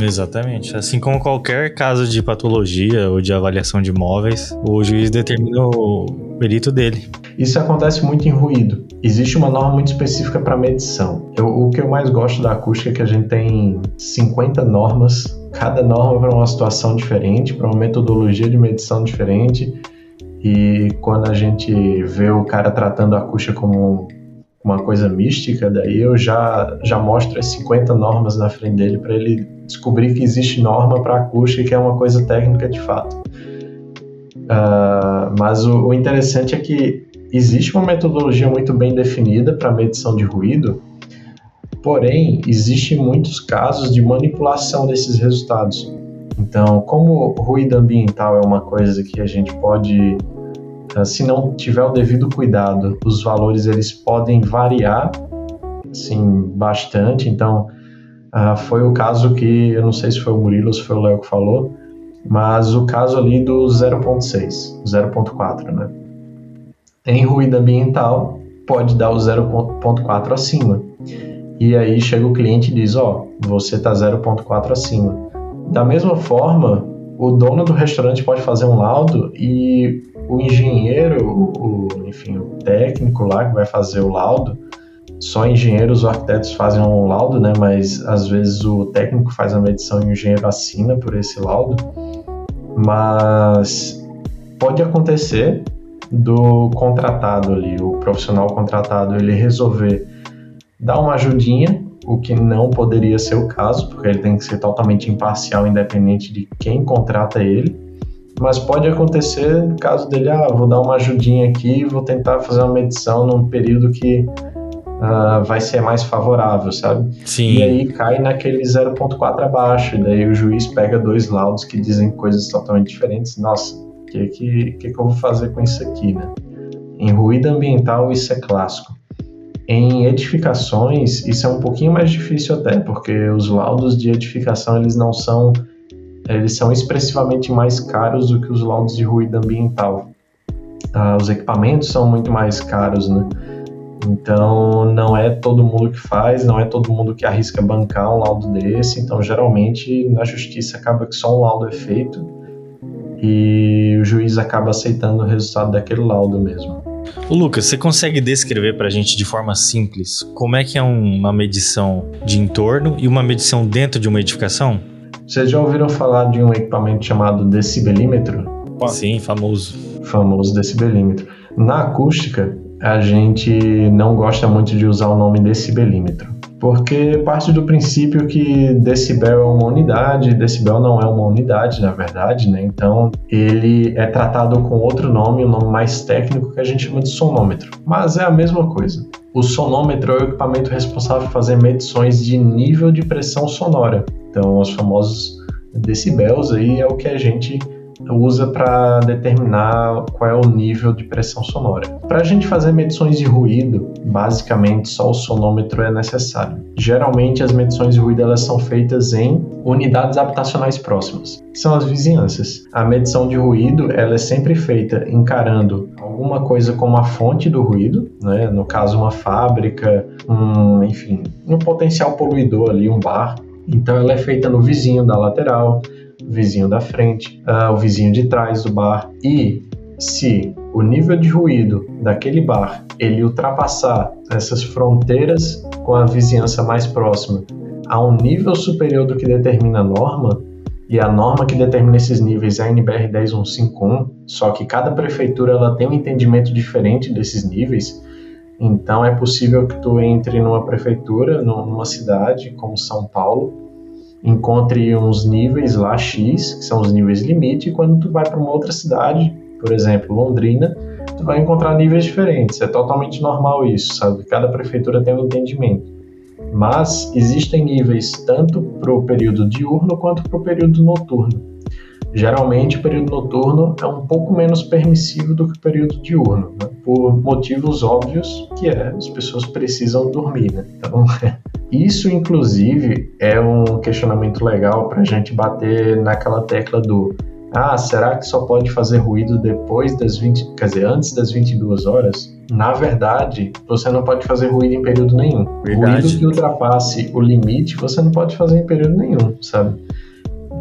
Exatamente. Assim como qualquer caso de patologia ou de avaliação de imóveis, o juiz determina o perito dele. Isso acontece muito em ruído. Existe uma norma muito específica para medição. Eu, o que eu mais gosto da acústica é que a gente tem 50 normas, cada norma para uma situação diferente, para uma metodologia de medição diferente. E quando a gente vê o cara tratando a acústica como uma coisa mística, daí eu já, já mostro as 50 normas na frente dele para ele descobrir que existe norma para acústica que é uma coisa técnica de fato. Uh, mas o, o, interessante é que existe uma metodologia muito bem definida para medição de ruído, porém existem muitos casos de manipulação desses resultados. Então, como ruído ambiental é uma coisa que a gente pode, uh, se não tiver o devido cuidado, os valores eles podem variar, sim, bastante. Então, Uh, foi o caso que, eu não sei se foi o Murilo ou se foi o Léo que falou, mas o caso ali do 0.6, 0.4, né? Em ruído ambiental, pode dar o 0.4 acima. E aí chega o cliente e diz, ó, oh, você tá 0.4 acima. Da mesma forma, o dono do restaurante pode fazer um laudo e o engenheiro, o, enfim, o técnico lá que vai fazer o laudo, só engenheiros ou arquitetos fazem um laudo, né? Mas às vezes o técnico faz a medição e o engenheiro assina por esse laudo. Mas pode acontecer do contratado ali, o profissional contratado, ele resolver dar uma ajudinha, o que não poderia ser o caso, porque ele tem que ser totalmente imparcial, independente de quem contrata ele. Mas pode acontecer no caso dele, ah, vou dar uma ajudinha aqui, vou tentar fazer uma medição num período que uh, vai ser mais favorável, sabe? Sim. E aí cai naquele 0.4 abaixo, e daí o juiz pega dois laudos que dizem coisas totalmente diferentes. Nossa, o que, que, que, que eu vou fazer com isso aqui, né? Em ruído ambiental, isso é clássico. Em edificações, isso é um pouquinho mais difícil até, porque os laudos de edificação eles não são eles são expressivamente mais caros do que os laudos de ruído ambiental. Ah, os equipamentos são muito mais caros, né? Então, não é todo mundo que faz, não é todo mundo que arrisca bancar um laudo desse. Então, geralmente, na justiça acaba que só um laudo é feito e o juiz acaba aceitando o resultado daquele laudo mesmo. O Lucas, você consegue descrever para a gente de forma simples como é que é uma medição de entorno e uma medição dentro de uma edificação? Vocês já ouviram falar de um equipamento chamado decibelímetro? Sim, famoso. Famoso decibelímetro. Na acústica, a gente não gosta muito de usar o nome decibelímetro, porque parte do princípio que decibel é uma unidade, decibel não é uma unidade, na verdade, né? Então ele é tratado com outro nome, um nome mais técnico que a gente chama de sonômetro, mas é a mesma coisa. O sonômetro é o equipamento responsável por fazer medições de nível de pressão sonora. Então, os famosos decibéis aí é o que a gente usa para determinar qual é o nível de pressão sonora. Para a gente fazer medições de ruído, basicamente só o sonômetro é necessário. Geralmente as medições de ruído elas são feitas em unidades habitacionais próximas, que são as vizinhanças. A medição de ruído ela é sempre feita encarando alguma coisa como a fonte do ruído, né? no caso uma fábrica, um, enfim, um potencial poluidor ali, um bar. Então ela é feita no vizinho da lateral, vizinho da frente, uh, o vizinho de trás do bar. E se o nível de ruído daquele bar ele ultrapassar essas fronteiras com a vizinhança mais próxima a um nível superior do que determina a norma, e a norma que determina esses níveis é a NBR 10151, só que cada prefeitura ela tem um entendimento diferente desses níveis, então é possível que tu entre numa prefeitura, numa cidade como São Paulo, encontre uns níveis lá X, que são os níveis limite, e quando tu vai para uma outra cidade, por exemplo, Londrina, tu vai encontrar níveis diferentes. É totalmente normal isso, sabe? Cada prefeitura tem um entendimento. Mas existem níveis tanto para o período diurno quanto para o período noturno. Geralmente, o período noturno é um pouco menos permissivo do que o período diurno, né? por motivos óbvios, que é as pessoas precisam dormir, né? Então, isso, inclusive, é um questionamento legal para a gente bater naquela tecla do ah, será que só pode fazer ruído depois das 20, quer dizer, antes das 22 horas? Na verdade, você não pode fazer ruído em período nenhum. Verdade. Ruído que ultrapasse o limite, você não pode fazer em período nenhum, sabe?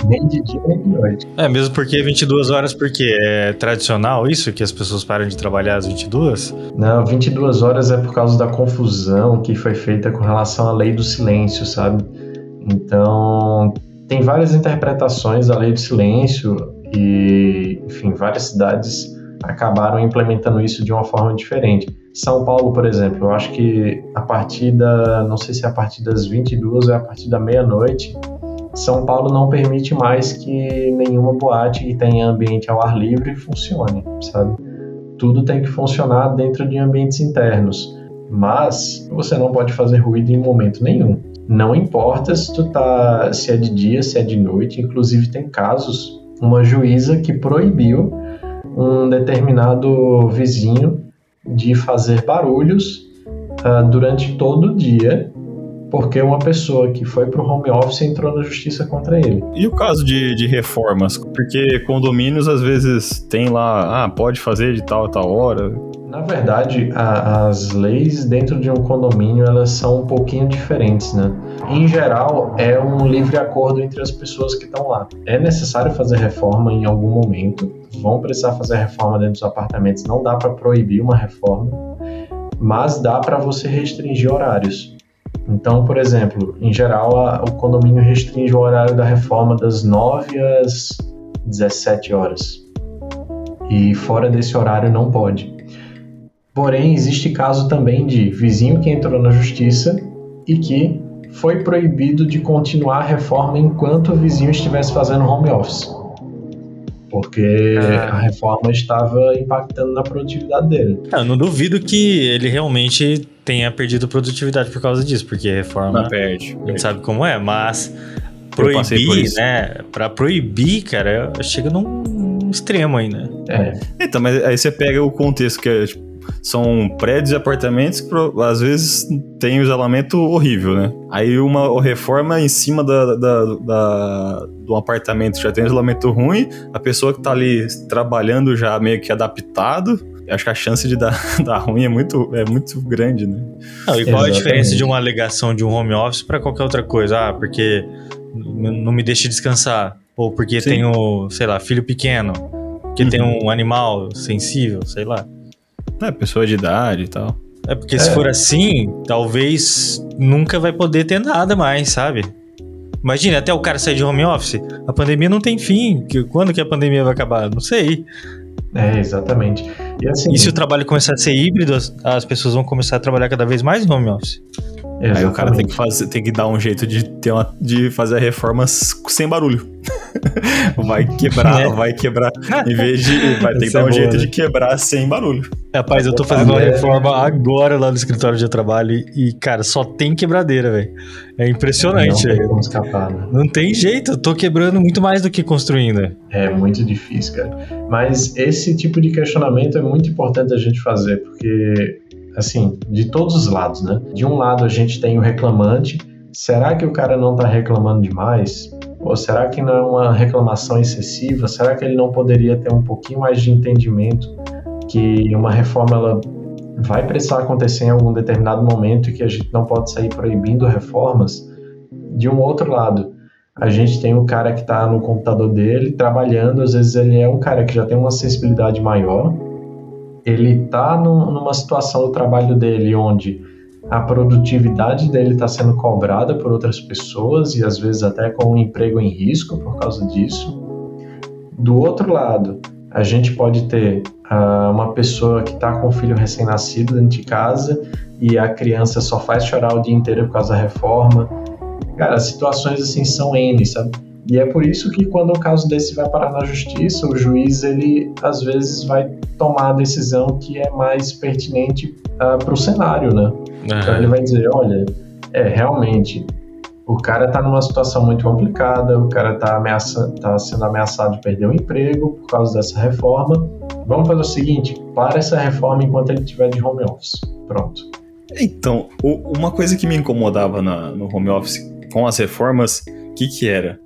Nem de dia nem de noite. É, mesmo porque 22 horas, porque é tradicional isso, que as pessoas param de trabalhar às 22? Não, 22 horas é por causa da confusão que foi feita com relação à lei do silêncio, sabe? Então, tem várias interpretações da lei do silêncio e, enfim, várias cidades acabaram implementando isso de uma forma diferente. São Paulo, por exemplo, eu acho que a partir da, não sei se é a partir das 22 ou é a partir da meia-noite, são Paulo não permite mais que nenhuma boate que tenha ambiente ao ar livre funcione, sabe? Tudo tem que funcionar dentro de ambientes internos, mas você não pode fazer ruído em momento nenhum. Não importa se tu tá, se é de dia, se é de noite, inclusive tem casos, uma juíza que proibiu um determinado vizinho de fazer barulhos uh, durante todo o dia porque uma pessoa que foi para o home office entrou na justiça contra ele. E o caso de, de reformas? Porque condomínios às vezes tem lá, ah, pode fazer de tal a tal hora. Na verdade, a, as leis dentro de um condomínio elas são um pouquinho diferentes, né? Em geral, é um livre acordo entre as pessoas que estão lá. É necessário fazer reforma em algum momento, vão precisar fazer reforma dentro dos apartamentos, não dá para proibir uma reforma, mas dá para você restringir horários. Então, por exemplo, em geral, a, o condomínio restringe o horário da reforma das 9 às 17 horas. E fora desse horário não pode. Porém, existe caso também de vizinho que entrou na justiça e que foi proibido de continuar a reforma enquanto o vizinho estivesse fazendo home office. Porque ah. a reforma estava impactando na produtividade dele. Eu não duvido que ele realmente tenha perdido produtividade por causa disso, porque a reforma. Não perde. A gente sabe como é, mas proibir, né? Pra proibir, cara, chega num extremo aí, né? É. Então, mas aí você pega o contexto que é, tipo, são prédios e apartamentos que às vezes tem um isolamento horrível, né? Aí uma reforma em cima da, da, da, do apartamento já tem um isolamento ruim, a pessoa que tá ali trabalhando já meio que adaptado, acho que a chance de dar, dar ruim é muito, é muito grande, né? Não, e qual Exatamente. a diferença de uma alegação de um home office para qualquer outra coisa? Ah, porque não me deixa descansar. Ou porque Sim. tenho, sei lá, filho pequeno. Porque uhum. tem um animal sensível, sei lá. É, pessoa de idade e tal. É porque é. se for assim, talvez nunca vai poder ter nada mais, sabe? Imagina, até o cara sair de home office, a pandemia não tem fim. Quando que a pandemia vai acabar? Não sei. É, exatamente. E, assim, e se o trabalho começar a ser híbrido, as pessoas vão começar a trabalhar cada vez mais em home office. Exatamente. Aí o cara tem que, fazer, tem que dar um jeito de, ter uma, de fazer a reforma sem barulho. vai quebrar, é. vai quebrar. Em vez de. Vai ter que dar um é jeito de quebrar sem barulho. Rapaz, eu tô fazendo uma reforma agora lá no escritório de trabalho e, cara, só tem quebradeira, velho. É impressionante, velho. Não, escapar, né? não tem jeito, eu tô quebrando muito mais do que construindo. É muito difícil, cara. Mas esse tipo de questionamento é muito importante a gente fazer, porque assim, de todos os lados, né? De um lado a gente tem o reclamante, será que o cara não está reclamando demais? Ou será que não é uma reclamação excessiva? Será que ele não poderia ter um pouquinho mais de entendimento que uma reforma ela vai precisar acontecer em algum determinado momento e que a gente não pode sair proibindo reformas? De um outro lado, a gente tem o cara que está no computador dele trabalhando, às vezes ele é um cara que já tem uma sensibilidade maior, ele está numa situação do trabalho dele onde a produtividade dele está sendo cobrada por outras pessoas e às vezes até com um emprego em risco por causa disso. Do outro lado, a gente pode ter uh, uma pessoa que está com um filho recém-nascido dentro de casa e a criança só faz chorar o dia inteiro por causa da reforma. Cara, situações assim são N, sabe? E é por isso que quando um caso desse vai parar na justiça, o juiz ele às vezes vai tomar a decisão que é mais pertinente uh, ah, para o cenário, né? Uhum. Então ele vai dizer, olha, é realmente o cara está numa situação muito complicada, o cara está ameaça, tá sendo ameaçado de perder o emprego por causa dessa reforma. Vamos fazer o seguinte: para essa reforma enquanto ele estiver de home office. Pronto. Então, uma coisa que me incomodava na, no home office com as reformas, o que, que era?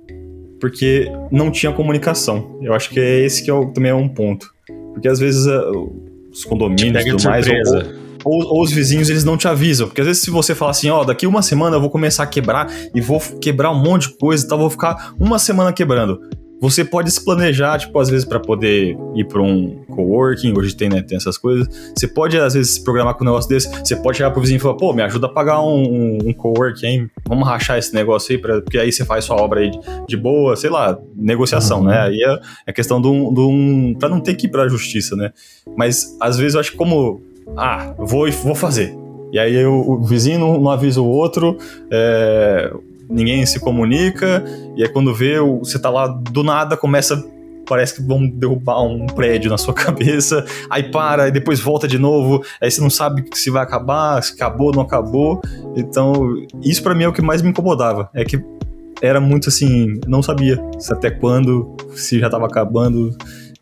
Porque não tinha comunicação. Eu acho que é esse que é o, também é um ponto. Porque às vezes uh, os condomínios e tudo mais, ou, ou, ou, os vizinhos, eles não te avisam. Porque às vezes se você falar assim, ó, oh, daqui uma semana eu vou começar a quebrar e vou quebrar um monte de coisa e tal, vou ficar uma semana quebrando. Você pode se planejar, tipo, às vezes para poder ir para um coworking, hoje tem, né, tem essas coisas. Você pode, às vezes, se programar com um negócio desse. Você pode chegar pro vizinho e falar, pô, me ajuda a pagar um, um, um coworking, hein? Vamos rachar esse negócio aí, pra, porque aí você faz sua obra aí de, de boa, sei lá, negociação, né? uhum. né? Aí é, é questão de um, de um. pra não ter que ir pra justiça, né? Mas, às vezes, eu acho que como. Ah, vou, vou fazer. E aí o, o vizinho não, não, avisa o outro, é, ninguém se comunica, e aí quando vê, você tá lá do nada, começa. Parece que vão derrubar um prédio na sua cabeça, aí para, e depois volta de novo, aí você não sabe se vai acabar, se acabou, não acabou. Então, isso para mim é o que mais me incomodava. É que era muito assim, não sabia se até quando, se já tava acabando.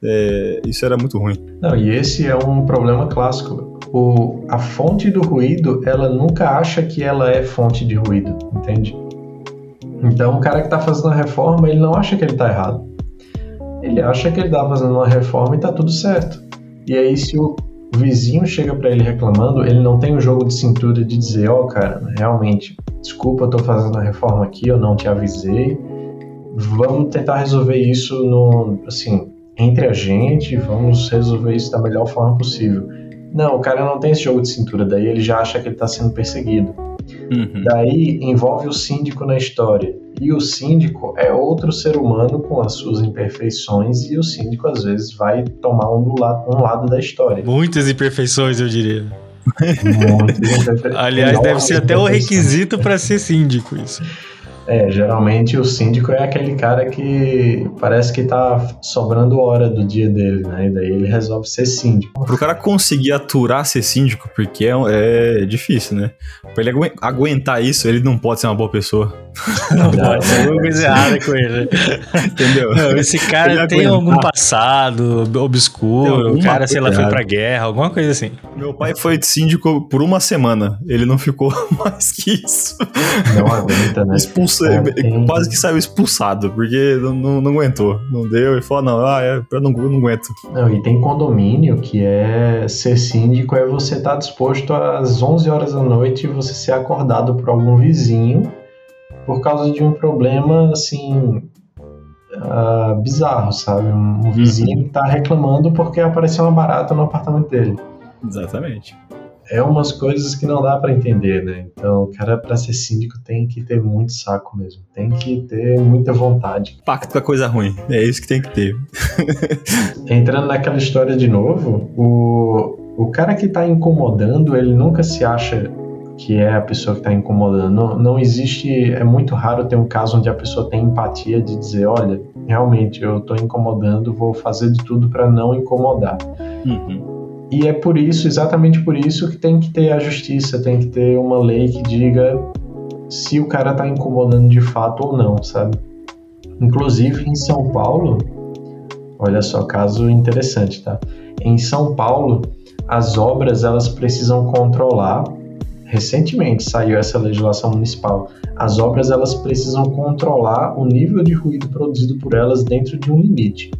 É, isso era muito ruim. Não, e esse é um problema clássico. O, a fonte do ruído, ela nunca acha que ela é fonte de ruído, entende? Então, o cara que está fazendo a reforma, ele não acha que ele está errado. Ele acha que ele está fazendo uma reforma e está tudo certo. E aí, se o vizinho chega para ele reclamando, ele não tem o jogo de cintura de dizer, ó, oh, cara, realmente, desculpa, eu tô fazendo a reforma aqui, eu não te avisei. Vamos tentar resolver isso no, assim, entre a gente, vamos resolver isso da melhor forma possível. Não, o cara não tem esse jogo de cintura, daí ele já acha que ele está sendo perseguido. Uhum. Daí envolve o síndico na história. E o síndico é outro ser humano com as suas imperfeições, e o síndico às vezes vai tomar um, do lado, um lado da história. Muitas imperfeições, eu diria. Aliás, deve ser até o requisito para ser síndico isso. É, geralmente o síndico é aquele cara que parece que tá sobrando hora do dia dele, né? E daí ele resolve ser síndico. Pro cara conseguir aturar ser síndico, porque é, é difícil, né? Pra ele agu aguentar isso, ele não pode ser uma boa pessoa. Não pode, ser alguma coisa errada com ele. Entendeu? Não, esse cara tem algum passado obscuro, o cara, sei lá, foi pra guerra, alguma coisa assim. Meu pai foi síndico por uma semana. Ele não ficou mais que isso. Não aguenta, né? Expulso, é, quase que saiu expulsado, porque não, não, não aguentou. Não deu e falou, não, ah, é, eu não, não aguento. Não, e tem condomínio que é ser síndico é você estar tá disposto às 11 horas da noite você ser acordado por algum vizinho por causa de um problema assim uh, bizarro, sabe? Um, um vizinho que tá reclamando porque apareceu uma barata no apartamento dele. Exatamente. É umas coisas que não dá para entender, né? Então, o cara para ser síndico tem que ter muito saco mesmo, tem que ter muita vontade. Pacto com a coisa ruim, é isso que tem que ter. Entrando naquela história de novo, o, o cara que tá incomodando, ele nunca se acha que é a pessoa que está incomodando. Não, não existe, é muito raro ter um caso onde a pessoa tem empatia de dizer, olha, realmente eu estou incomodando, vou fazer de tudo para não incomodar. Uhum. E é por isso, exatamente por isso, que tem que ter a justiça, tem que ter uma lei que diga se o cara está incomodando de fato ou não, sabe? Inclusive em São Paulo, olha só, caso interessante, tá? Em São Paulo, as obras elas precisam controlar recentemente saiu essa legislação municipal. As obras elas precisam controlar o nível de ruído produzido por elas dentro de um limite.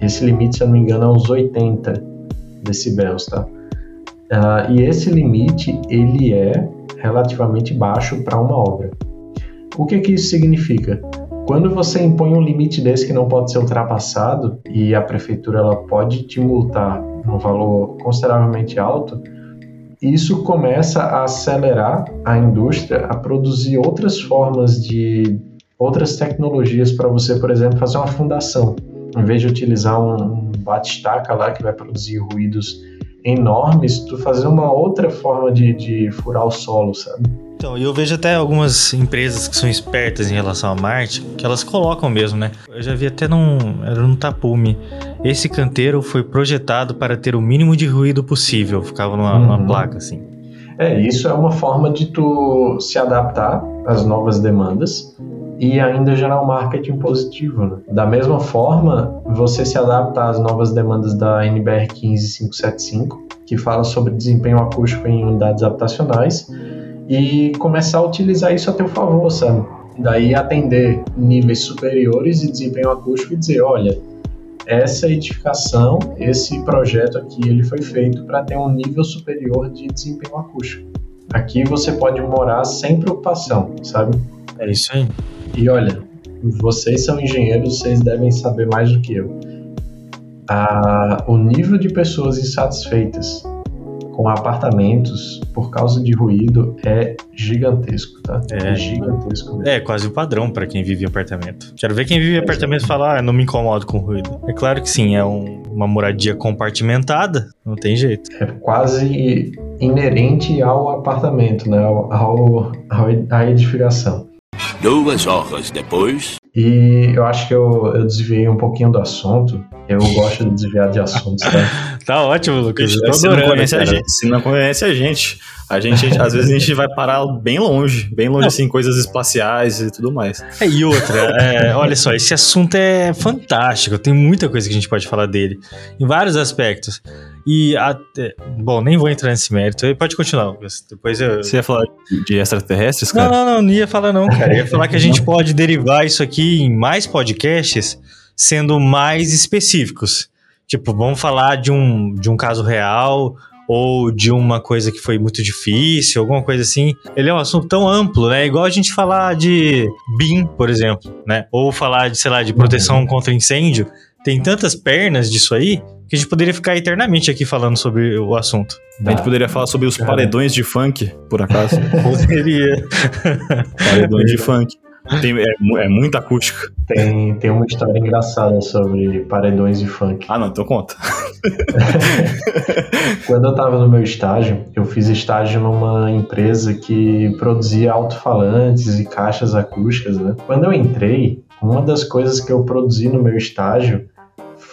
Esse limite, se eu não me engano, é uns 80 decibéis, tá? Uh, e esse limite ele é relativamente baixo para uma obra. O que que isso significa? Quando você impõe um limite desse que não pode ser ultrapassado e a prefeitura ela pode te multar um valor consideravelmente alto, isso começa a acelerar a indústria a produzir outras formas de outras tecnologias para você, por exemplo, fazer uma fundação. Em vez de utilizar um, bate-estaca lá que vai produzir ruídos enormes, tu fazer uma outra forma de, de furar o solo, sabe? Então, eu vejo até algumas empresas que são espertas em relação a Marte, que elas colocam mesmo, né? Eu já vi até num, era num tapume. Esse canteiro foi projetado para ter o mínimo de ruído possível, ficava numa, uhum. numa placa assim. É, isso é uma forma de tu se adaptar às novas demandas e ainda gerar um marketing positivo. Né? Da mesma forma, você se adapta às novas demandas da NBR 15575, que fala sobre desempenho acústico em unidades habitacionais e começar a utilizar isso a teu favor, sabe? Daí atender níveis superiores de desempenho acústico e dizer, olha, essa edificação, esse projeto aqui, ele foi feito para ter um nível superior de desempenho acústico. Aqui você pode morar sem preocupação, sabe? É isso aí. E olha, vocês são engenheiros, vocês devem saber mais do que eu. Ah, o nível de pessoas insatisfeitas com apartamentos por causa de ruído é gigantesco, tá? É, é gigantesco mesmo. É quase o padrão para quem vive em apartamento. Quero ver quem vive em apartamento é. falar, ah, não me incomodo com ruído. É claro que sim, é um, uma moradia compartimentada, não tem jeito. É quase inerente ao apartamento, né? Ao, ao à edificação. Duas horas depois. E eu acho que eu, eu desviei um pouquinho do assunto. Eu gosto de desviar de assuntos, tá? tá ótimo, Lucas. Eu você não conhece a gente. Se não conhece a gente. A gente, às vezes, a gente vai parar bem longe, bem longe, assim, coisas espaciais e tudo mais. É, e outra, é, olha só, esse assunto é fantástico, tem muita coisa que a gente pode falar dele, em vários aspectos. E, até, bom, nem vou entrar nesse mérito, pode continuar, Lucas. Depois eu... Você ia falar de extraterrestres, cara? Não, não, não, não ia falar não, cara. Eu ia falar que a gente pode derivar isso aqui em mais podcasts, sendo mais específicos. Tipo, vamos falar de um, de um caso real ou de uma coisa que foi muito difícil, alguma coisa assim. Ele é um assunto tão amplo, né? Igual a gente falar de BIM, por exemplo, né? Ou falar de, sei lá, de proteção contra incêndio. Tem tantas pernas disso aí que a gente poderia ficar eternamente aqui falando sobre o assunto. A gente poderia falar sobre os paredões de funk, por acaso. Poderia. paredões de funk. Tem, é, é muita acústica. Tem, tem uma história engraçada sobre paredões de funk. Ah, não, então conta. Quando eu tava no meu estágio, eu fiz estágio numa empresa que produzia alto-falantes e caixas acústicas, né? Quando eu entrei, uma das coisas que eu produzi no meu estágio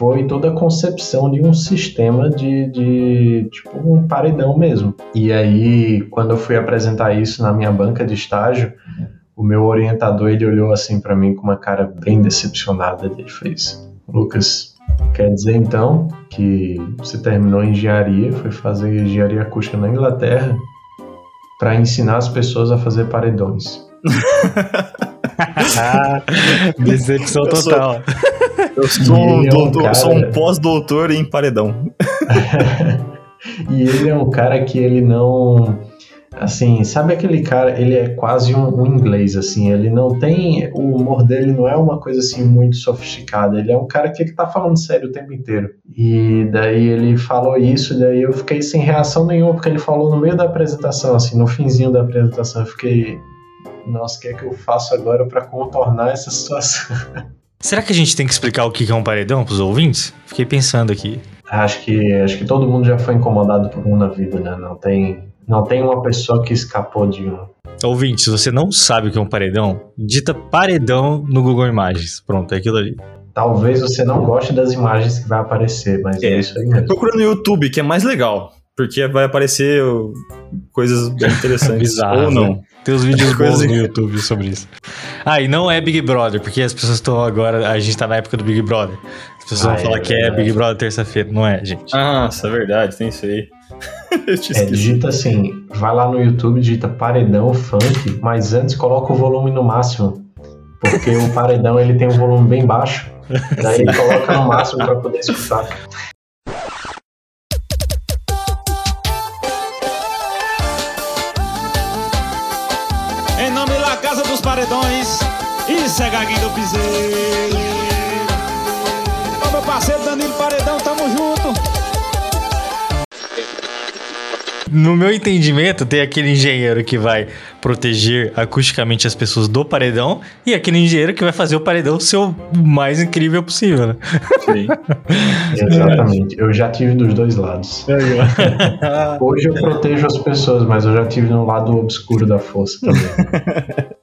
foi toda a concepção de um sistema de, de tipo um paredão mesmo. E aí, quando eu fui apresentar isso na minha banca de estágio, o meu orientador ele olhou assim para mim com uma cara bem decepcionada. Ele fez: Lucas, quer dizer então que você terminou engenharia, foi fazer engenharia acústica na Inglaterra para ensinar as pessoas a fazer paredões? Decepção total. Eu sou um, é um doutor- cara- sou um pós-doutor em paredão. E ele é um cara que ele não. Assim, sabe aquele cara? Ele é quase um, um inglês, assim. Ele não tem. O humor dele não é uma coisa assim muito sofisticada. Ele é um cara que ele tá falando sério o tempo inteiro. E daí ele falou isso, daí eu fiquei sem reação nenhuma, porque ele falou no meio da apresentação, assim, no finzinho da apresentação. Eu fiquei. Nossa, o que é que eu faço agora pra contornar essa situação? Será que a gente tem que explicar o que é um paredão pros ouvintes? Fiquei pensando aqui. Acho que, acho que todo mundo já foi incomodado por um na vida, né? Não tem, não tem uma pessoa que escapou de um. Ouvinte, se você não sabe o que é um paredão, digita paredão no Google Imagens. Pronto, é aquilo ali. Talvez você não goste das imagens que vai aparecer, mas é, É. isso aí mesmo. Procura no YouTube, que é mais legal. Porque vai aparecer coisas bem interessantes. Bizarro, Ou não. Tem uns vídeos bons no assim. YouTube sobre isso. Ah, e não é Big Brother, porque as pessoas estão agora. A gente tá na época do Big Brother. As pessoas Ah, vão é falar que é. Big Brother terça-feira. Não é, gente. Ah, isso é verdade, tem isso aí. É, digita assim, vai lá no YouTube, digita paredão funk, mas antes coloca o volume no máximo. Porque o paredão ele tem um volume bem baixo. Daí coloca no máximo pra poder escutar. Isso é Gaguinho do Piseiro. Ô meu parceiro Danilo Paredão, tamo junto. No meu entendimento, tem aquele engenheiro que vai proteger acusticamente as pessoas do paredão e aquele engenheiro que vai fazer o paredão ser o mais incrível possível, né? Sim. Exatamente. Eu já tive dos dois lados. Hoje eu protejo as pessoas, mas eu já tive no lado obscuro da força também.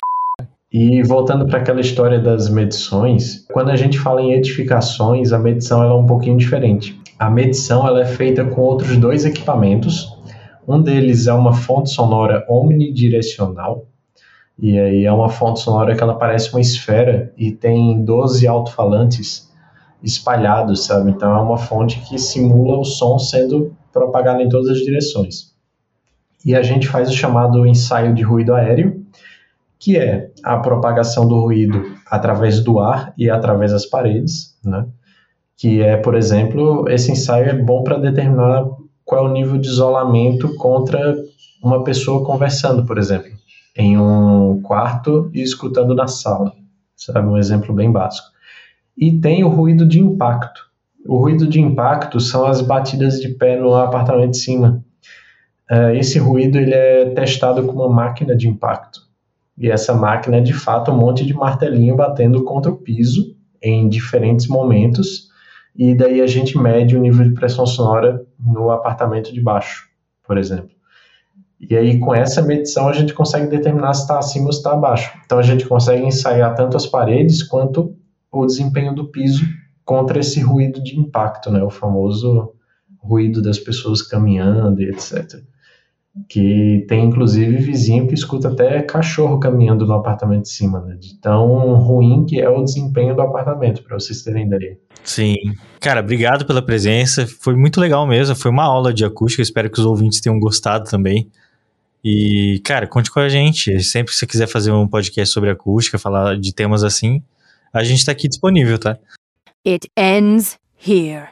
E voltando para aquela história das medições, quando a gente fala em edificações, a medição ela é um pouquinho diferente. A medição ela é feita com outros dois equipamentos. Um deles é uma fonte sonora omnidirecional, e aí é uma fonte sonora que ela parece uma esfera e tem 12 alto-falantes espalhados, sabe? Então é uma fonte que simula o som sendo propagado em todas as direções. E a gente faz o chamado ensaio de ruído aéreo, que é a propagação do ruído através do ar e através das paredes, né? Que é, por exemplo, esse ensaio é bom para determinar qual é o nível de isolamento contra uma pessoa conversando, por exemplo, em um quarto e escutando na sala, sabe? Um exemplo bem básico. E tem o ruído de impacto. O ruído de impacto são as batidas de pé no apartamento de cima. Uh, esse ruído ele é testado com uma máquina de impacto. E essa máquina é de fato um monte de martelinho batendo contra o piso em diferentes momentos. E daí a gente mede o nível de pressão sonora no apartamento de baixo, por exemplo. E aí com essa medição a gente consegue determinar se está acima ou se está abaixo. Então a gente consegue ensaiar tanto as paredes quanto o desempenho do piso contra esse ruído de impacto, né? O famoso ruído das pessoas caminhando e etc. Que tem inclusive vizinho que escuta até cachorro caminhando no apartamento de cima, né? De tão ruim que é o desempenho do apartamento, para vocês terem ideia. Sim. Cara, obrigado pela presença. Foi muito legal mesmo. Foi uma aula de acústica. Espero que os ouvintes tenham gostado também. E, cara, conte com a gente. Sempre que você quiser fazer um podcast sobre acústica, falar de temas assim, a gente tá aqui disponível, tá? It ends here.